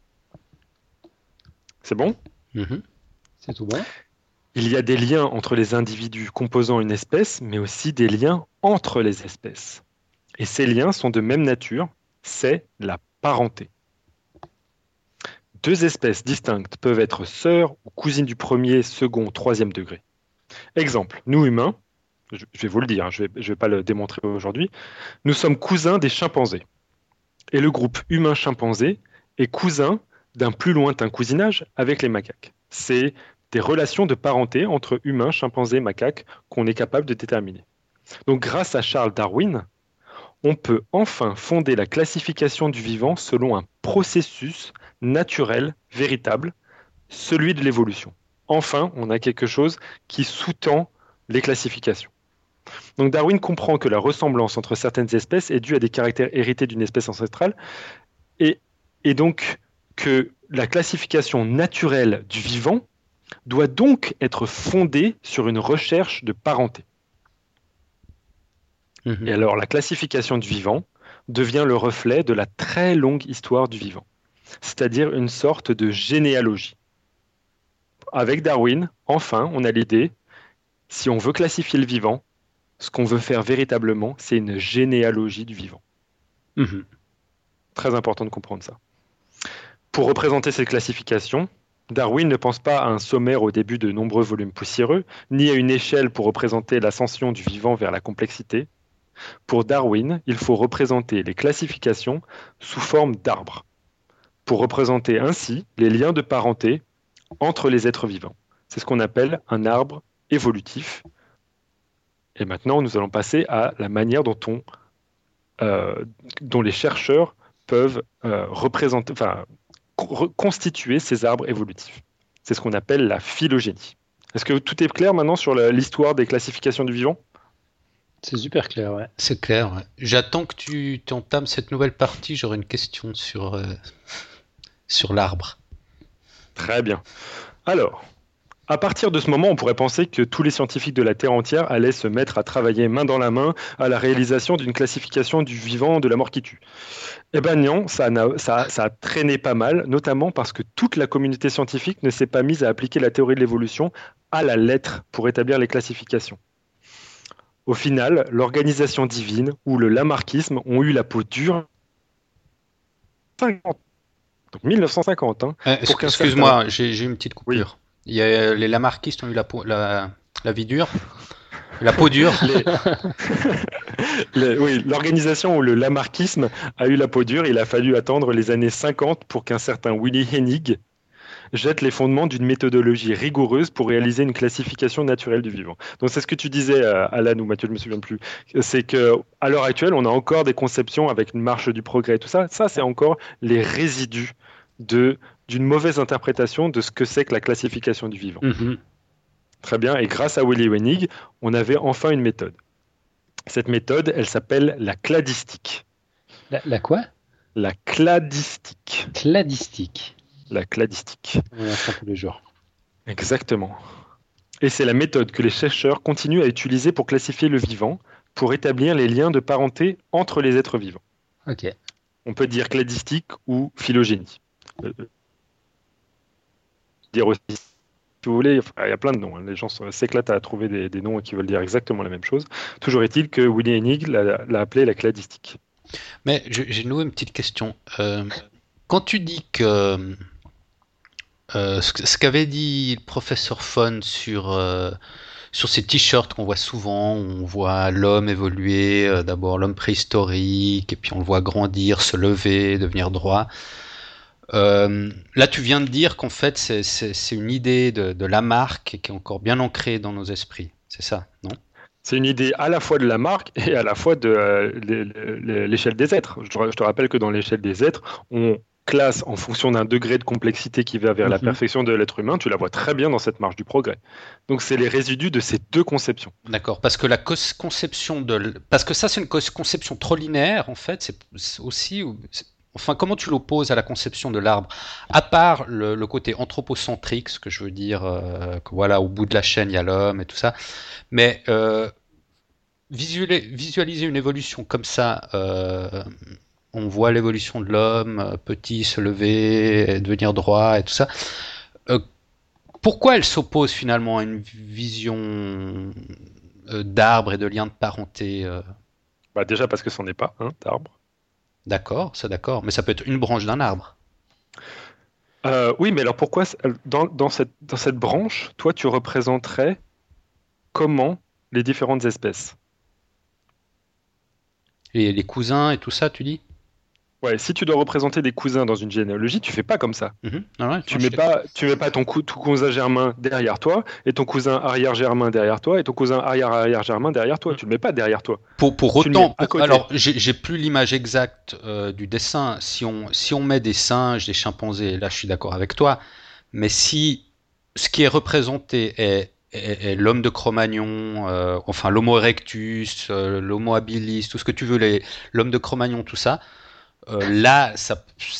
C'est bon? Mhm. C'est tout bon. Il y a des liens entre les individus composant une espèce, mais aussi des liens entre les espèces. Et ces liens sont de même nature, c'est la parenté. Deux espèces distinctes peuvent être sœurs ou cousines du premier, second, troisième degré. Exemple, nous humains, je vais vous le dire, hein, je ne vais, pas le démontrer aujourd'hui, nous sommes cousins des chimpanzés. Et le groupe humain-chimpanzé est cousin d'un plus lointain cousinage avec les macaques. C'est des relations de parenté entre humains, chimpanzés, macaques qu'on est capable de déterminer. Donc grâce à Charles Darwin, on peut enfin fonder la classification du vivant selon un processus naturel véritable celui de l'évolution. Enfin, on a quelque chose qui sous-tend les classifications. Donc Darwin comprend que la ressemblance entre certaines espèces est due à des caractères hérités d'une espèce ancestrale et, et donc que la classification naturelle du vivant doit donc être fondée sur une recherche de parenté. Mhm. Et alors la classification du vivant devient le reflet de la très longue histoire du vivant, c'est-à-dire une sorte de généalogie. Avec Darwin, enfin, on a l'idée, si on veut classifier le vivant, ce qu'on veut faire véritablement, c'est une généalogie du vivant. Mhm. Très important de comprendre ça. Pour représenter cette classification, Darwin ne pense pas à un sommaire au début de nombreux volumes poussiéreux, ni à une échelle pour représenter l'ascension du vivant vers la complexité. Pour Darwin, il faut représenter les classifications sous forme d'arbres, pour représenter ainsi les liens de parenté entre les êtres vivants. C'est ce qu'on appelle un arbre évolutif. Et maintenant, nous allons passer à la manière dont, on, euh, les chercheurs peuvent euh, ces arbres évolutifs. C'est ce qu'on appelle la phylogénie. Est-ce que tout est clair maintenant sur l'histoire des classifications du vivant? C'est super clair. C'est clair. J'attends que tu entames cette nouvelle partie. J'aurai une question sur, euh, sur l'arbre. Très bien. Alors, à partir de ce moment, on pourrait penser que tous les scientifiques de la Terre entière allaient se mettre à travailler main dans la main à la réalisation d'une classification du vivant de la mort qui tue. Eh bien non, ça a, ça, a, traîné pas mal, notamment parce que toute la communauté scientifique ne s'est pas mise à appliquer la théorie de l'évolution à la lettre pour établir les classifications. Au final, l'organisation divine ou le lamarckisme ont eu la peau dure. 50. Donc 1950. Hein, eh, Excuse-moi, j'ai une petite coupure. Il y a, les Lamarckistes ont eu la, la, la vie dure. La peau dure. oui, l'organisation ou le Lamarckisme a eu la peau dure. Il a fallu attendre les années 50 pour qu'un certain Willy Hennig jette les fondements d'une méthodologie rigoureuse pour réaliser une classification naturelle du vivant. Donc c'est ce que tu disais, euh, Alan ou Mathieu, je me souviens plus. C'est que à l'heure actuelle, on a encore des conceptions avec une marche du progrès et tout ça. Ça, c'est encore les résidus de d'une mauvaise interprétation de ce que c'est que la classification du vivant. Mhm. Très bien, et grâce à Willy Wenig, on avait enfin une méthode. Cette méthode, elle s'appelle la cladistique. La, quoi? La cladistique. Cladistique. La cladistique. On apprend tous les jours. Exactement. Et c'est la méthode que les chercheurs continuent à utiliser pour classifier le vivant, pour établir les liens de parenté entre les êtres vivants. Ok. On peut dire cladistique ou phylogénie. Euh, dire aussi, si vous voulez, il y a plein de noms. Hein. Les gens s'éclatent à trouver des, noms qui veulent dire exactement la même chose. Toujours est-il que Willy Hennig l'a appelé la cladistique. Mais j'ai noué une petite question. Euh, quand tu dis que euh, ce, qu'avait dit le professeur Fon sur, euh, sur ces t-shirts qu'on voit souvent, on voit l'homme évoluer, d'abord l'homme préhistorique, et puis on le voit grandir, se lever, devenir droit. Euh, là, tu viens de dire qu'en fait, c'est une idée de, la marque qui est encore bien ancrée dans nos esprits. C'est ça, non? C'est une idée à la fois de la marque et à la fois de euh, l'échelle des êtres. Je te, rappelle que dans l'échelle des êtres, on classe en fonction d'un degré de complexité qui va vers la mhm. perfection de l'être humain. Tu la vois très bien dans cette marche du progrès. Donc, c'est les résidus de ces deux conceptions. D'accord, parce que la conception de, parce que ça, c'est une conception trop linéaire en fait. C'est aussi Enfin, comment tu l'opposes à la conception de l'arbre? À part le, côté anthropocentrique, ce que je veux dire, euh, que voilà, au bout de la chaîne, il y a l'homme et tout ça. Mais euh, visualiser une évolution comme ça, euh, on voit l'évolution de l'homme, petit, se lever, devenir droit et tout ça. pourquoi elle s'oppose finalement à une vision d'arbre et de lien de parenté bah Déjà parce que ce n'en est pas, hein, d'arbre. D'accord, c'est d'accord. Mais ça peut être une branche d'un arbre. Euh, oui, mais alors pourquoi, dans, cette, dans cette branche, toi, tu représenterais comment les différentes espèces? Et les cousins et tout ça, tu dis? Ouais, si tu dois représenter des cousins dans une généalogie, tu fais pas comme ça. Mhm. Ah tu mets pas, tu mets pas ton, cousin germain derrière toi et ton cousin arrière germain derrière toi et ton cousin arrière arrière germain derrière toi. Tu le mets pas derrière toi. Pour, pour autant, alors j'ai plus l'image exacte euh, du dessin. Si on si on met des singes, des chimpanzés, là je suis d'accord avec toi. Mais si ce qui est représenté est, l'homme de Cro-Magnon, euh, enfin l'Homo erectus, euh, l'Homo habilis, tout ce que tu veux, l'homme de Cro-Magnon, tout ça, là,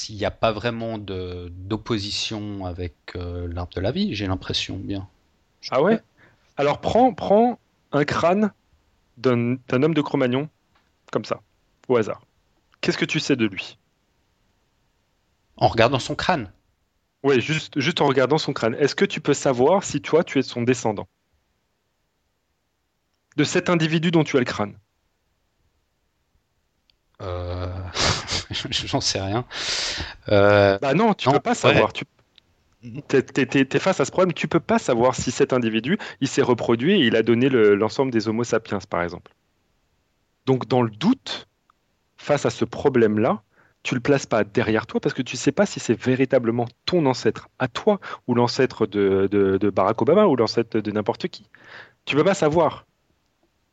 il n'y a pas vraiment d'opposition avec l'arbre de la vie, j'ai l'impression bien. ah ouais Alors prends, prends un crâne d'un homme de Cro-Magnon, comme ça, au hasard. Qu'est-ce que tu sais de lui? En regardant son crâne? Oui, juste, juste en regardant son crâne. Est-ce que tu peux savoir si toi, tu es son descendant? De cet individu dont tu as le crâne? Euh... J'en sais rien. Euh... Bah non, tu ne peux pas savoir. Tu es, face à ce problème. Tu peux pas savoir si cet individu, il s'est reproduit et il a donné l'ensemble des Homo sapiens, par exemple. Donc, dans le doute, face à ce problème-là, tu le places pas derrière toi parce que tu sais pas si c'est véritablement ton ancêtre à toi ou l'ancêtre de, Barack Obama ou l'ancêtre de n'importe qui. Tu peux pas savoir.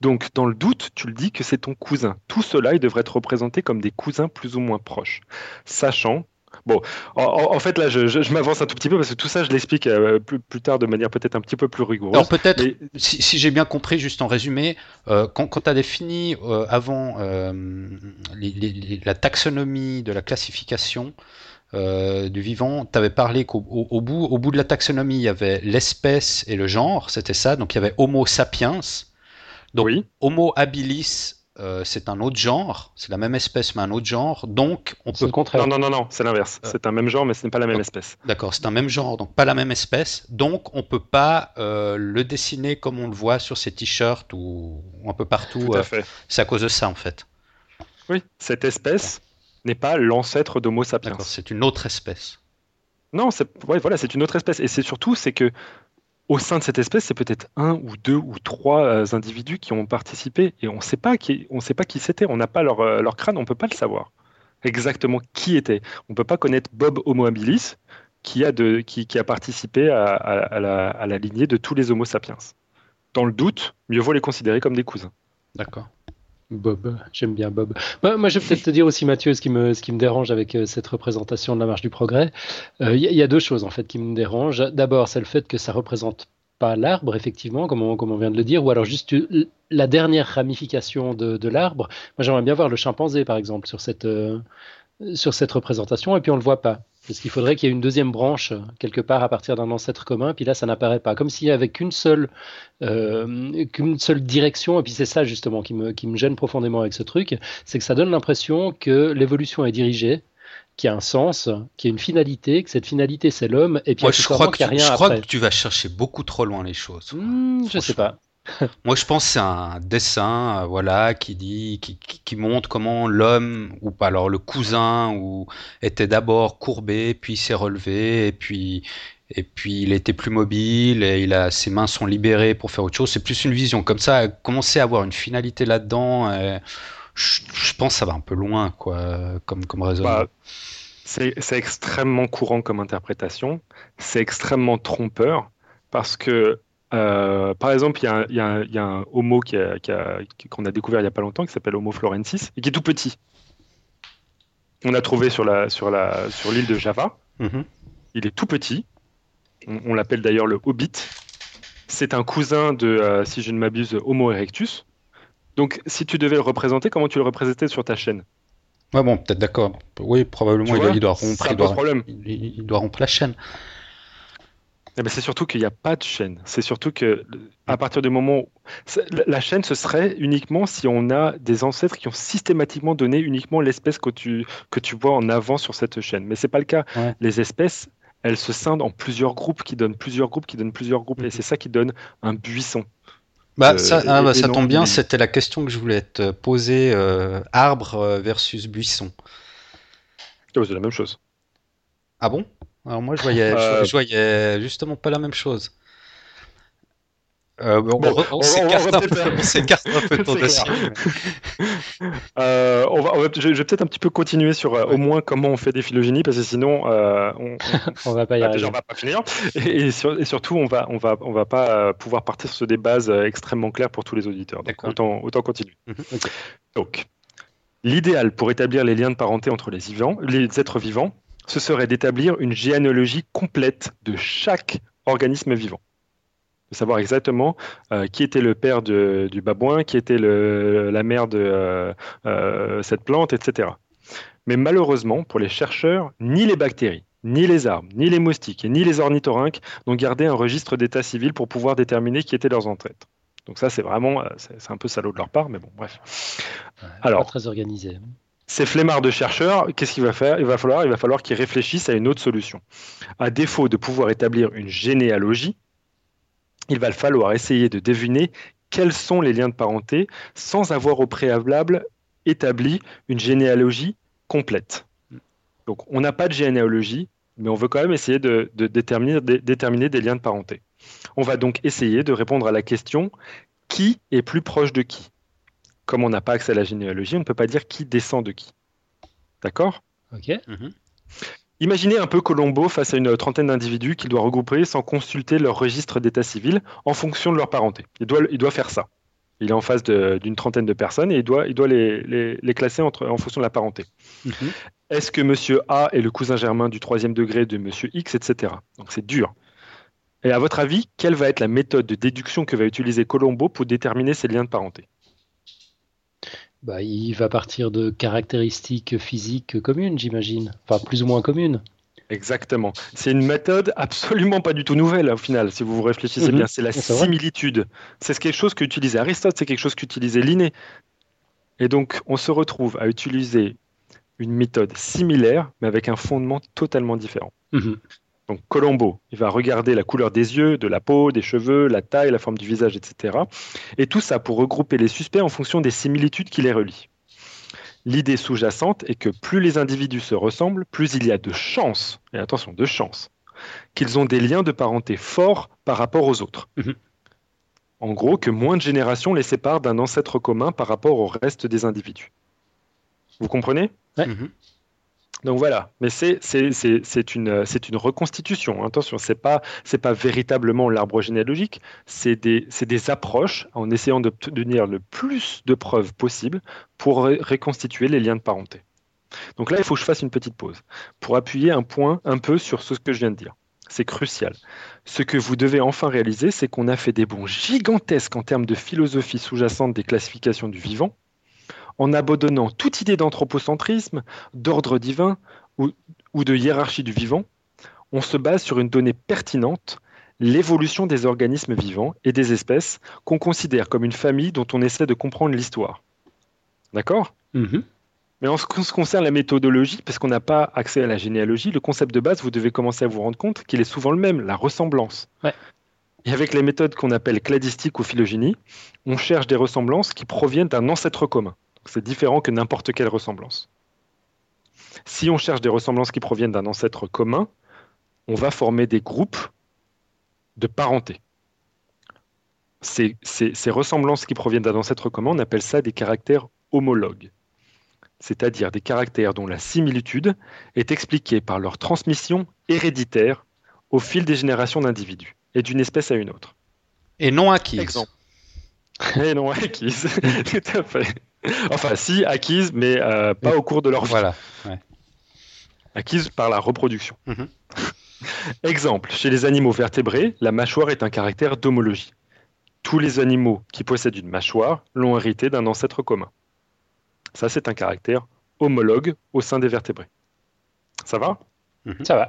Donc, dans le doute, tu le dis que c'est ton cousin. Tout cela, il devrait être représenté comme des cousins plus ou moins proches, sachant Bon, en, fait, là, je, m'avance un tout petit peu parce que tout ça, je l'explique euh, plus, tard de manière peut-être un petit peu plus rigoureuse. Alors, peut-être, si, j'ai bien compris, juste en résumé, euh, quand, tu as défini euh, avant la taxonomie de la classification du vivant, tu avais parlé qu'au bout, au bout de la taxonomie, il y avait l'espèce et le genre, c'était ça. Donc, il y avait Homo sapiens. Donc, Homo habilis euh, c'est un autre genre, c'est la même espèce mais un autre genre, donc on peut. Non, non, non, non, c'est l'inverse. Euh. C'est un même genre mais ce n'est pas la même espèce. D'accord, c'est un même genre, donc pas la même espèce, donc on peut pas euh, le dessiner comme on le voit sur ces t-shirts ou, un peu partout. c'est à cause de ça en fait. Oui, cette espèce n'est pas l'ancêtre d'Homo sapiens. c'est une autre espèce. Non, c'est voilà, c'est une autre espèce et c'est surtout c'est que au sein de cette espèce, c'est peut-être un ou deux ou trois euh, individus qui ont participé et on ne sait pas qui, c'était. On n'a pas leur, euh, crâne, on ne peut pas le savoir exactement qui était. On ne peut pas connaître Bob Homo habilis qui a, participé à, la, lignée de tous les Homo sapiens. Dans le doute, mieux vaut les considérer comme des cousins. D'accord. Bob, j'aime bien Bob. Bah, moi, je vais peut-être te dire aussi, Mathieu, ce qui me, dérange avec euh, cette représentation de la marche du progrès. Il euh, y, a deux choses, en fait, qui me dérangent. D'abord, c'est le fait que ça représente pas l'arbre, effectivement, comme on, vient de le dire, ou alors juste la dernière ramification de, l'arbre. Moi, j'aimerais bien voir le chimpanzé, par exemple, sur cette, euh, sur cette représentation, et puis on le voit pas. Parce qu'il faudrait qu'il y ait une deuxième branche quelque part à partir d'un ancêtre commun, puis là ça n'apparaît pas. Comme s'il n'y avait qu'une seule, euh, qu'une seule direction, et puis c'est ça justement qui me, qui me gêne profondément avec ce truc, c'est que ça donne l'impression que l'évolution est dirigée, qu'il y a un sens, qu'il y a une finalité, que cette finalité c'est l'homme, et puis je crois, que, je crois que tu vas chercher beaucoup trop loin les choses. Hmm, je sais pas. Moi, je pense que c'est un dessin, euh, voilà, qui dit, qui, montre comment l'homme, ou pas alors le cousin, ou était d'abord courbé, puis s'est relevé, et puis et puis il était plus mobile, et il a ses mains sont libérées pour faire autre chose. C'est plus une vision comme ça. Commencer à avoir une finalité là-dedans, je, pense que ça va un peu loin, quoi, comme comme raisonnement. Bah, c'est extrêmement courant comme interprétation. C'est extrêmement trompeur parce que euh, par exemple, il y, a un homo qu'on a, découvert il n'y a pas longtemps qui s'appelle Homo florensis et qui est tout petit. On a trouvé sur l'île sur sur de Java. Mhm. Il est tout petit. On, l'appelle d'ailleurs le Hobbit. C'est un cousin de, euh, si je ne m'abuse, Homo erectus. Donc, si tu devais le représenter, comment tu le représentais sur ta chaîne? Ouais, bon, peut-être d'accord. Oui, probablement, il, doit rompre, il doit rompre la chaîne. Eh ben, c'est surtout qu'il n'y a pas de chaîne. C'est surtout que à partir du moment où la chaîne ce serait uniquement si on a des ancêtres qui ont systématiquement donné uniquement l'espèce que tu que tu vois en avant sur cette chaîne. Mais c'est pas le cas. Les espèces, elles se scindent en plusieurs groupes qui donnent plusieurs groupes qui donnent plusieurs groupes et mhm. c'est ça qui donne un buisson. Bah, ça, ah, bah, ça tombe bien, c'était la question que je voulais te poser euh, arbre euh, versus buisson. Oh, c'est la même chose. Ah bon? Alors moi, je voyais, je, voyais justement pas la même chose. Euh, on, s'écarte un, peu ton euh, on va, je, vais peut-être un petit peu continuer sur euh, au moins comment on fait des phylogénies parce que sinon euh, on, on, va pas y bah, arriver. on va pas finir et, surtout on va on va on va pas pouvoir partir sur des bases extrêmement claires pour tous les auditeurs. Donc autant autant continuer. Mhm. Donc l'idéal pour établir les liens de parenté entre les vivants, les êtres vivants ce serait d'établir une généalogie complète de chaque organisme vivant. De savoir exactement euh, qui était le père du babouin, qui était la mère de euh, euh, cette plante, etc. Mais malheureusement, pour les chercheurs, ni les bactéries, ni les arbres, ni les moustiques, ni les ornithorynques n'ont gardé un registre d'état civil pour pouvoir déterminer qui étaient leurs ancêtres. Donc ça, c'est vraiment, c'est un peu salaud de leur part, mais bon, bref. Alors, pas très organisé. Ces flemmards de chercheurs, qu'est-ce qu'il va faire? Il va falloir, qu'ils réfléchissent à une autre solution. À défaut de pouvoir établir une généalogie, il va falloir essayer de deviner quels sont les liens de parenté sans avoir au préalable établi une généalogie complète. Donc on n'a pas de généalogie, mais on veut quand même essayer de, déterminer des liens de parenté. On va donc essayer de répondre à la question qui est plus proche de qui? Comme on n'a pas accès à la généalogie, on ne peut pas dire qui descend de qui. D'accord? Ok. Mhm. Imaginez un peu Colombo face à une trentaine d'individus qu'il doit regrouper sans consulter leur registre d'état civil en fonction de leur parenté. Il doit, il doit faire ça. Il est en face d'une trentaine de personnes et il doit, il doit les, les, classer entre, en fonction de la parenté. Mhm. Est-ce que monsieur A est le cousin germain du troisième degré de monsieur X, etc. Donc c'est dur. Et à votre avis, quelle va être la méthode de déduction que va utiliser Colombo pour déterminer ces liens de parenté? Bah, il va partir de caractéristiques physiques communes, j'imagine. Enfin, plus ou moins communes. Exactement. C'est une méthode absolument pas du tout nouvelle au final, si vous vous réfléchissez mhm. bien. C'est la similitude. C'est quelque chose qu'utilisait Aristote, c'est quelque chose qu'utilisait Linné. Et donc, on se retrouve à utiliser une méthode similaire, mais avec un fondement totalement différent. Mhm. Donc Colombo, il va regarder la couleur des yeux, de la peau, des cheveux, la taille, la forme du visage, etc. Et tout ça pour regrouper les suspects en fonction des similitudes qui les relient. L'idée sous-jacente est que plus les individus se ressemblent, plus il y a de chances, et attention, de chances, qu'ils ont des liens de parenté forts par rapport aux autres. Mhm. En gros, que moins de générations les séparent d'un ancêtre commun par rapport au reste des individus. Vous comprenez? Mhm. Donc voilà, mais c'est une, reconstitution. Attention, ce n'est pas, pas véritablement l'arbre généalogique, c'est des, des approches en essayant d'obtenir le plus de preuves possible pour reconstituer les liens de parenté. Donc là, il faut que je fasse une petite pause pour appuyer un point un peu sur ce que je viens de dire. C'est crucial. Ce que vous devez enfin réaliser, c'est qu'on a fait des bons gigantesques en termes de philosophie sous-jacente des classifications du vivant, en abandonnant toute idée d'anthropocentrisme, d'ordre divin ou, de hiérarchie du vivant, on se base sur une donnée pertinente, l'évolution des organismes vivants et des espèces qu'on considère comme une famille dont on essaie de comprendre l'histoire. D'accord? Mm-hmm. Mais en ce qui concerne la méthodologie, parce qu'on n'a pas accès à la généalogie, le concept de base, vous devez commencer à vous rendre compte qu'il est souvent le même, la ressemblance. Et avec les méthodes qu'on appelle cladistique ou phylogénie, on cherche des ressemblances qui proviennent d'un ancêtre commun. C'est différent que n'importe quelle ressemblance. Si on cherche des ressemblances qui proviennent d'un ancêtre commun, on va former des groupes de parenté. Ces, ressemblances qui proviennent d'un ancêtre commun, on appelle ça des caractères homologues, c'est-à-dire des caractères dont la similitude est expliquée par leur transmission héréditaire au fil des générations d'individus et d'une espèce à une autre. Et non acquise. Exemple. Et non acquise, tout à fait. enfin, si, acquise, mais euh, pas au cours de leur vie. Voilà. Acquise par la reproduction. Mhm. Exemple, chez les animaux vertébrés, la mâchoire est un caractère d'homologie. Tous les animaux qui possèdent une mâchoire l'ont hérité d'un ancêtre commun. Ça, c'est un caractère homologue au sein des vertébrés. Ça va? Mhm. Ça va.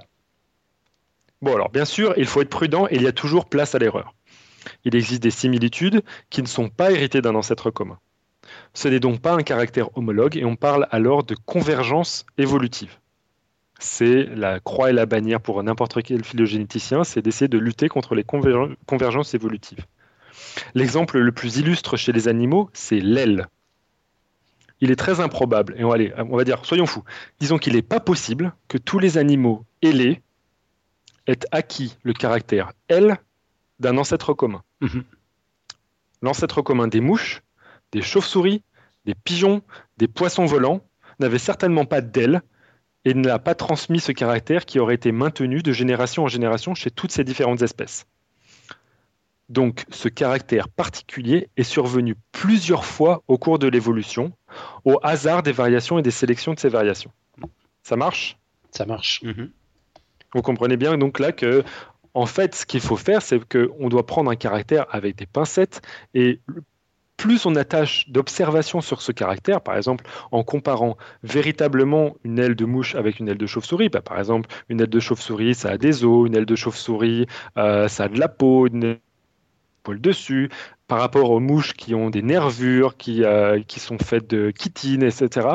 Bon, alors, bien sûr, il faut être prudent et il y a toujours place à l'erreur. Il existe des similitudes qui ne sont pas héritées d'un ancêtre commun. Ce n'est donc pas un caractère homologue et on parle alors de convergence évolutive. C'est la croix et la bannière pour n'importe quel phylogénéticien, c'est d'essayer de lutter contre les convergences évolutives. L'exemple le plus illustre chez les animaux, c'est l'aile. Il est très improbable, et on va, on va dire, soyons fous, disons qu'il n'est pas possible que tous les animaux ailés aient acquis le caractère aile d'un ancêtre commun. Mhm. L'ancêtre commun des mouches des chauves-souris, des pigeons, des poissons volants, n'avaient certainement pas d'ailes et ne l'a pas transmis ce caractère qui aurait été maintenu de génération en génération chez toutes ces différentes espèces. Donc ce caractère particulier est survenu plusieurs fois au cours de l'évolution, au hasard des variations et des sélections de ces variations. Ça marche? Ça marche. Mhm. Vous comprenez bien donc là que en fait, ce qu'il faut faire, c'est qu'on doit prendre un caractère avec des pincettes et plus on attache d'observation sur ce caractère, par exemple en comparant véritablement une aile de mouche avec une aile de chauve-souris, bah, par exemple une aile de chauve-souris ça a des os, une aile de chauve-souris euh, ça a de la peau, une poil dessus, par rapport aux mouches qui ont des nervures, qui, euh, qui sont faites de chitine, etc.,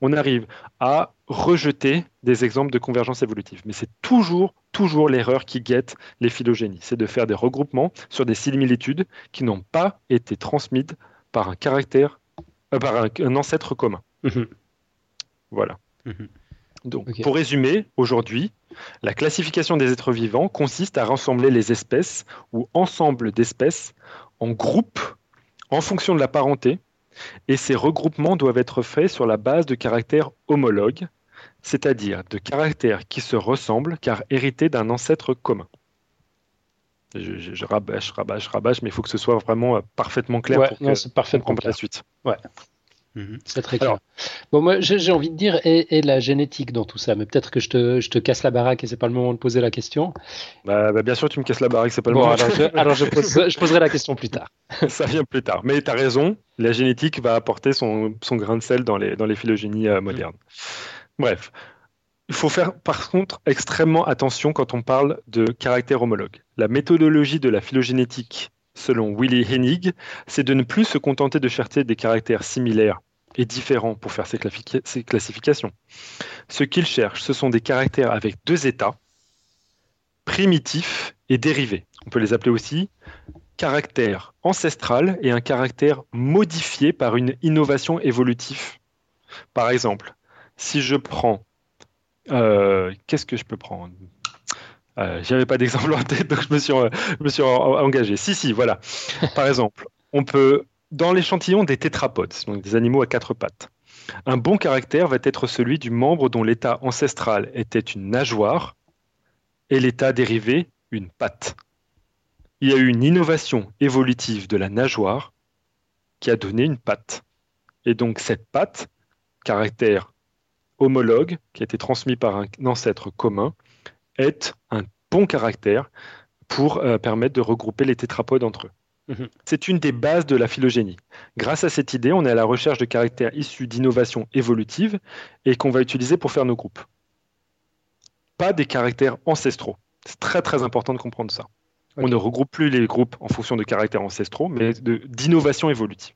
on arrive à rejeter des exemples de convergence évolutive. Mais c'est toujours, toujours l'erreur qui guette les phylogénies. C'est de faire des regroupements sur des similitudes qui n'ont pas été transmises par un caractère, euh, par un, ancêtre commun. Mhm. Voilà. Mhm. Donc, pour résumer, aujourd'hui, la classification des êtres vivants consiste à rassembler les espèces ou ensemble d'espèces en groupes en fonction de la parenté, et ces regroupements doivent être faits sur la base de caractères homologues, c'est-à-dire de caractères qui se ressemblent car hérités d'un ancêtre commun. Je, rabâche, rabâche, rabâche, mais il faut que ce soit vraiment euh, parfaitement clair pour que c'est parfaitement la suite. Ouais. Mhm. C'est très clair. bon, moi, j'ai envie de dire, et, la génétique dans tout ça, mais peut-être que je te, je te, casse la baraque et c'est pas le moment de poser la question. Bah, bah bien sûr, tu me casses la baraque, c'est pas le moment. Alors, je, je, poserai la question plus tard. ça vient plus tard. Mais tu as raison, la génétique va apporter son, son, grain de sel dans les, dans les phylogénies euh, modernes. Bref. Il faut faire par contre extrêmement attention quand on parle de caractères homologues. La méthodologie de la phylogénétique selon Willy Hennig, c'est de ne plus se contenter de chercher des caractères similaires et différents pour faire ces, classifications. Ce qu'il cherche, ce sont des caractères avec deux états, primitifs et dérivés. On peut les appeler aussi caractère ancestral et un caractère modifié par une innovation évolutive. Par exemple, si je prends... Euh, qu'est-ce que je peux prendre? Euh, J'avais pas d'exemple en tête, donc je suis, euh, me suis engagé. Si, si, voilà. Par exemple, on peut, dans l'échantillon des tétrapodes, donc des animaux à quatre pattes, un bon caractère va être celui du membre dont l'état ancestral était une nageoire et l'état dérivé une patte. Il y a eu une innovation évolutive de la nageoire qui a donné une patte. Et donc cette patte, caractère homologue, qui a été transmis par un ancêtre commun, est un bon caractère pour euh, permettre de regrouper les tétrapodes entre eux. Mhm. C'est une des bases de la phylogénie. Grâce à cette idée, on est à la recherche de caractères issus d'innovations évolutives et qu'on va utiliser pour faire nos groupes. Pas des caractères ancestraux. C'est très très important de comprendre ça. On ne regroupe plus les groupes en fonction de caractères ancestraux, mais d'innovation évolutive.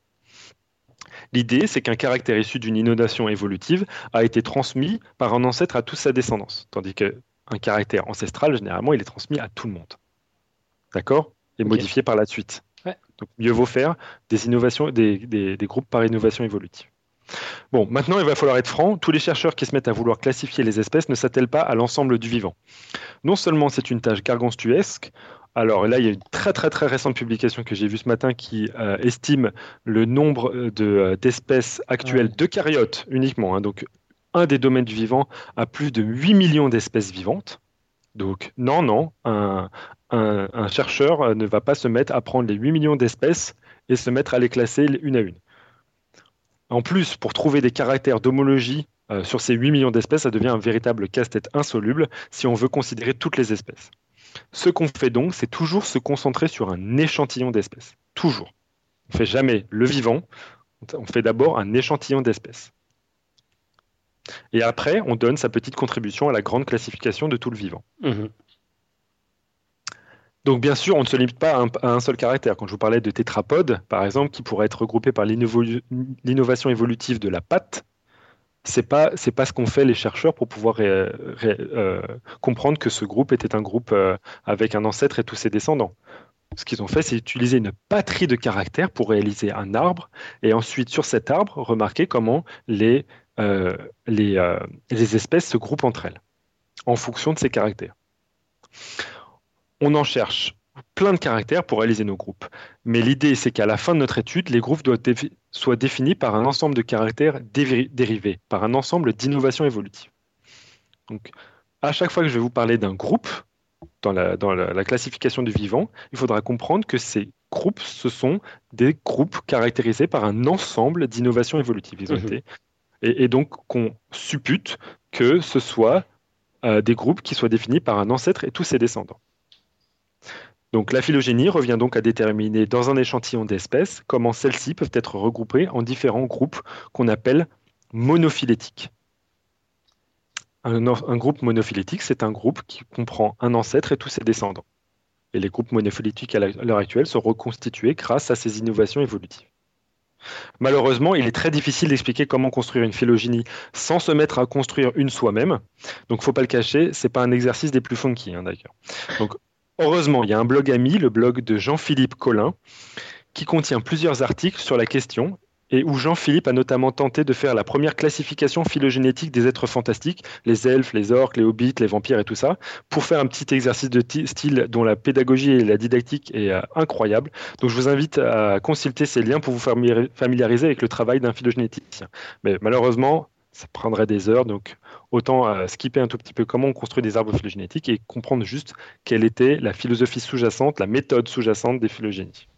L'idée, c'est qu'un caractère issu d'une innovation évolutive a été transmis par un ancêtre à toute sa descendance, tandis que un caractère ancestral, généralement, il est transmis à tout le monde. D'accord? Et modifié par la suite. Donc, mieux vaut faire des innovations, des, des, groupes par innovation évolutive. Bon, maintenant, il va falloir être franc. Tous les chercheurs qui se mettent à vouloir classifier les espèces ne s'attellent pas à l'ensemble du vivant. Non seulement c'est une tâche gargantuesque, alors là, il y a une très très très récente publication que j'ai vue ce matin qui euh, estime le nombre euh, d'espèces actuelles de caryotes uniquement, hein, donc un des domaines du vivant a plus de 8 millions d'espèces vivantes. Donc non, non, un, chercheur ne va pas se mettre à prendre les 8 millions d'espèces et se mettre à les classer une à une. En plus, pour trouver des caractères d'homologie euh, sur ces 8 millions d'espèces, ça devient un véritable casse-tête insoluble si on veut considérer toutes les espèces. Ce qu'on fait donc, c'est toujours se concentrer sur un échantillon d'espèces. Toujours. On ne fait jamais le vivant, on fait d'abord un échantillon d'espèces. Et après, on donne sa petite contribution à la grande classification de tout le vivant. Mhm. Donc bien sûr, on ne se limite pas à un, seul caractère. Quand je vous parlais de tétrapodes, par exemple, qui pourrait être regroupé par l'innovation évolutive de la patte, c'est pas pas ce qu'ont fait les chercheurs pour pouvoir euh, comprendre que ce groupe était un groupe euh, avec un ancêtre et tous ses descendants. Ce qu'ils ont fait, c'est utiliser une patrie de caractères pour réaliser un arbre et ensuite sur cet arbre remarquer comment les les, euh, les, espèces se groupent entre elles en fonction de ces caractères. On en cherche plein de caractères pour réaliser nos groupes. Mais l'idée, c'est qu'à la fin de notre étude, les groupes doivent soient définis par un ensemble de caractères dérivés, par un ensemble d'innovations évolutives. Donc, à chaque fois que je vais vous parler d'un groupe, dans, la, dans la, classification du vivant, il faudra comprendre que ces groupes, ce sont des groupes caractérisés par un ensemble d'innovations évolutives. Ils ont mhm. été et, donc qu'on suppute que ce soit des groupes qui soient définis par un ancêtre et tous ses descendants. La phylogénie revient donc à déterminer dans un échantillon d'espèces comment celles-ci peuvent être regroupées en différents groupes qu'on appelle monophylétiques. Un, groupe monophylétique, c'est un groupe qui comprend un ancêtre et tous ses descendants. Et les groupes monophylétiques à l'heure actuelle sont reconstitués grâce à ces innovations évolutives. Malheureusement, il est très difficile d'expliquer comment construire une phylogénie sans se mettre à construire une soi-même. Donc, faut pas le cacher, c'est pas un exercice des plus funky, hein, Heureusement, il y a un blog ami, le blog de Jean-Philippe Collin, qui contient plusieurs articles sur la question et où Jean-Philippe a notamment tenté de faire la première classification phylogénétique des êtres fantastiques, les elfes, les orques, les hobbits, les vampires et tout ça, pour faire un petit exercice de style dont la pédagogie et la didactique est euh, incroyable. Donc je vous invite à consulter ces liens pour vous familiariser avec le travail d'un phylogénéticien. Mais malheureusement, ça prendrait des heures, donc autant euh, skipper un tout petit peu comment on construit des arbres phylogénétiques et comprendre juste quelle était la philosophie sous-jacente, la méthode sous-jacente des phylogénies.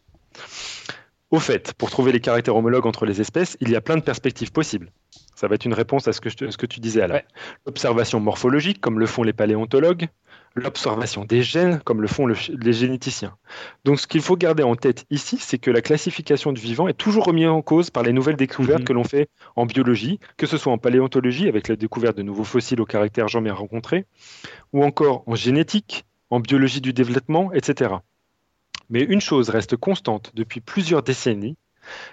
Au fait, pour trouver les caractères homologues entre les espèces, il y a plein de perspectives possibles. Ça va être une réponse à ce que, ce que tu disais, Alain. L'observation morphologique, comme le font les paléontologues, l'observation des gènes, comme le font les généticiens. Donc ce qu'il faut garder en tête ici, c'est que la classification du vivant est toujours remise en cause par les nouvelles découvertes mhm. que l'on fait en biologie, que ce soit en paléontologie, avec la découverte de nouveaux fossiles au caractère jamais rencontré, ou encore en génétique, en biologie du développement, etc. Mais une chose reste constante depuis plusieurs décennies,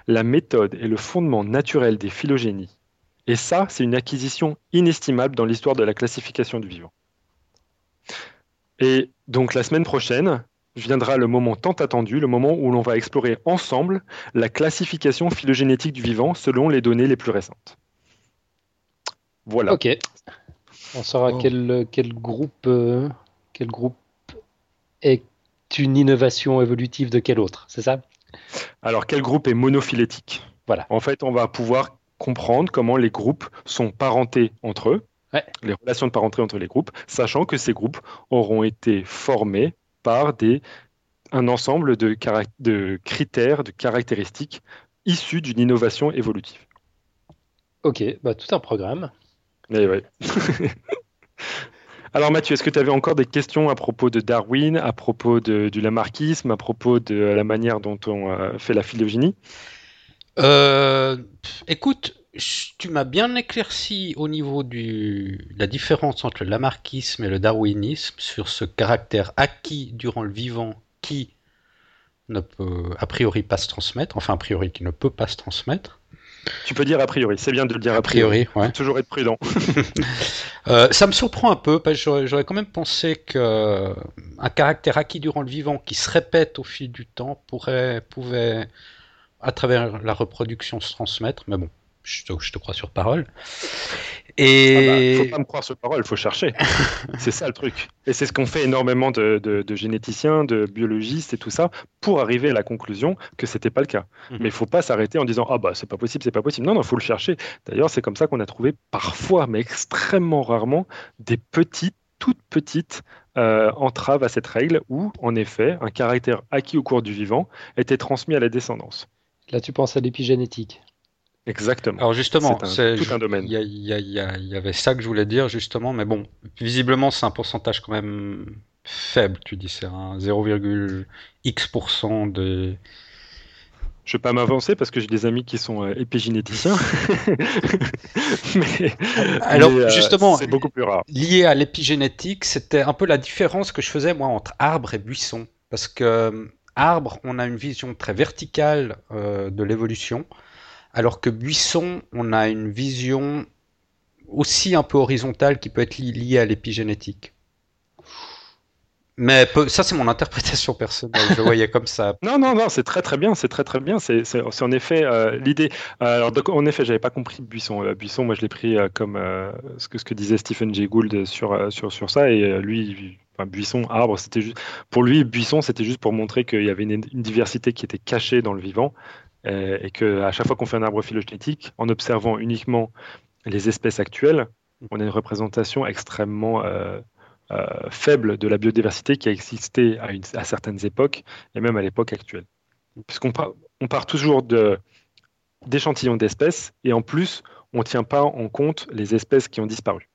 la méthode et le fondement naturel des phylogénies. Et ça, c'est une acquisition inestimable dans l'histoire de la classification du vivant. Et donc la semaine prochaine viendra le moment tant attendu, le moment où l'on va explorer ensemble la classification phylogénétique du vivant selon les données les plus récentes. Voilà. Ok. On saura quel, quel, groupe, euh, quel groupe est une innovation évolutive de quel autre, c'est ça? Alors quel groupe est monophylétique? Voilà. En fait, on va pouvoir comprendre comment les groupes sont parentés entre eux les relations de parenté entre les groupes, sachant que ces groupes auront été formés par des, un ensemble de, de critères, de caractéristiques issus d'une innovation évolutive. Ok, bah, tout un programme. Eh Alors Mathieu, est-ce que tu avais encore des questions à propos de Darwin, à propos de, du lamarckisme, à propos de la manière dont on euh, fait la phylogénie? Euh, Écoute, tu m'as bien éclairci au niveau de la différence entre le lamarckisme et le darwinisme sur ce caractère acquis durant le vivant qui ne peut a priori pas se transmettre, enfin a priori qui ne peut pas se transmettre. Tu peux dire a priori, c'est bien de le dire a priori. Faut toujours être prudent. Euh, ça me surprend un peu parce que j'aurais quand même pensé qu'un caractère acquis durant le vivant qui se répète au fil du temps pourrait, pouvait, à travers la reproduction, se transmettre. Mais bon, je te, crois sur parole. Et ah bah, faut pas me croire sur parole, il faut chercher. c'est ça le truc. Et c'est ce qu'on fait énormément de, généticiens, de biologistes et tout ça pour arriver à la conclusion que c'était pas le cas. Mhm. Mais il faut pas s'arrêter en disant ah bah c'est pas possible, c'est pas possible. Non non, faut le chercher. D'ailleurs c'est comme ça qu'on a trouvé parfois, mais extrêmement rarement, des petites, toutes petites euh, entraves à cette règle où en effet un caractère acquis au cours du vivant était transmis à la descendance. Là tu penses à l'épigénétique. Exactement. Alors justement, c'est tout un domaine. Il y, avait ça que je voulais dire justement, mais bon, visiblement c'est un pourcentage quand même faible. Tu dis c'est un 0,x% de. Je ne vais pas m'avancer parce que j'ai des amis qui sont euh, épigénéticiens. mais, Alors euh, justement, c'est beaucoup plus rare. Lié à l'épigénétique, c'était un peu la différence que je faisais moi entre arbre et buisson, parce que euh, arbre, on a une vision très verticale de l'évolution alors que Buisson, on a une vision aussi un peu horizontale qui peut être liée à l'épigénétique. Mais ça, c'est mon interprétation personnelle. Je voyais comme ça. non, non, non, c'est très très bien. C'est très très bien. C'est en effet euh, l'idée. alors, en effet, j'avais pas compris Buisson. Euh, Buisson, moi, je l'ai pris euh, comme ce, que, disait Stephen Jay Gould sur, sur, sur ça. Et lui, Buisson, arbre, c'était juste. Pour lui, Buisson, c'était juste pour montrer qu'il y avait une, diversité qui était cachée dans le vivant euh, et qu'à chaque fois qu'on fait un arbre phylogénétique, en observant uniquement les espèces actuelles, on a une représentation extrêmement euh, euh, faible de la biodiversité qui a existé à, une, à certaines époques et même à l'époque actuelle. Puisqu'on part, on part toujours d'échantillons d'espèces et en plus, on ne tient pas en compte les espèces qui ont disparu.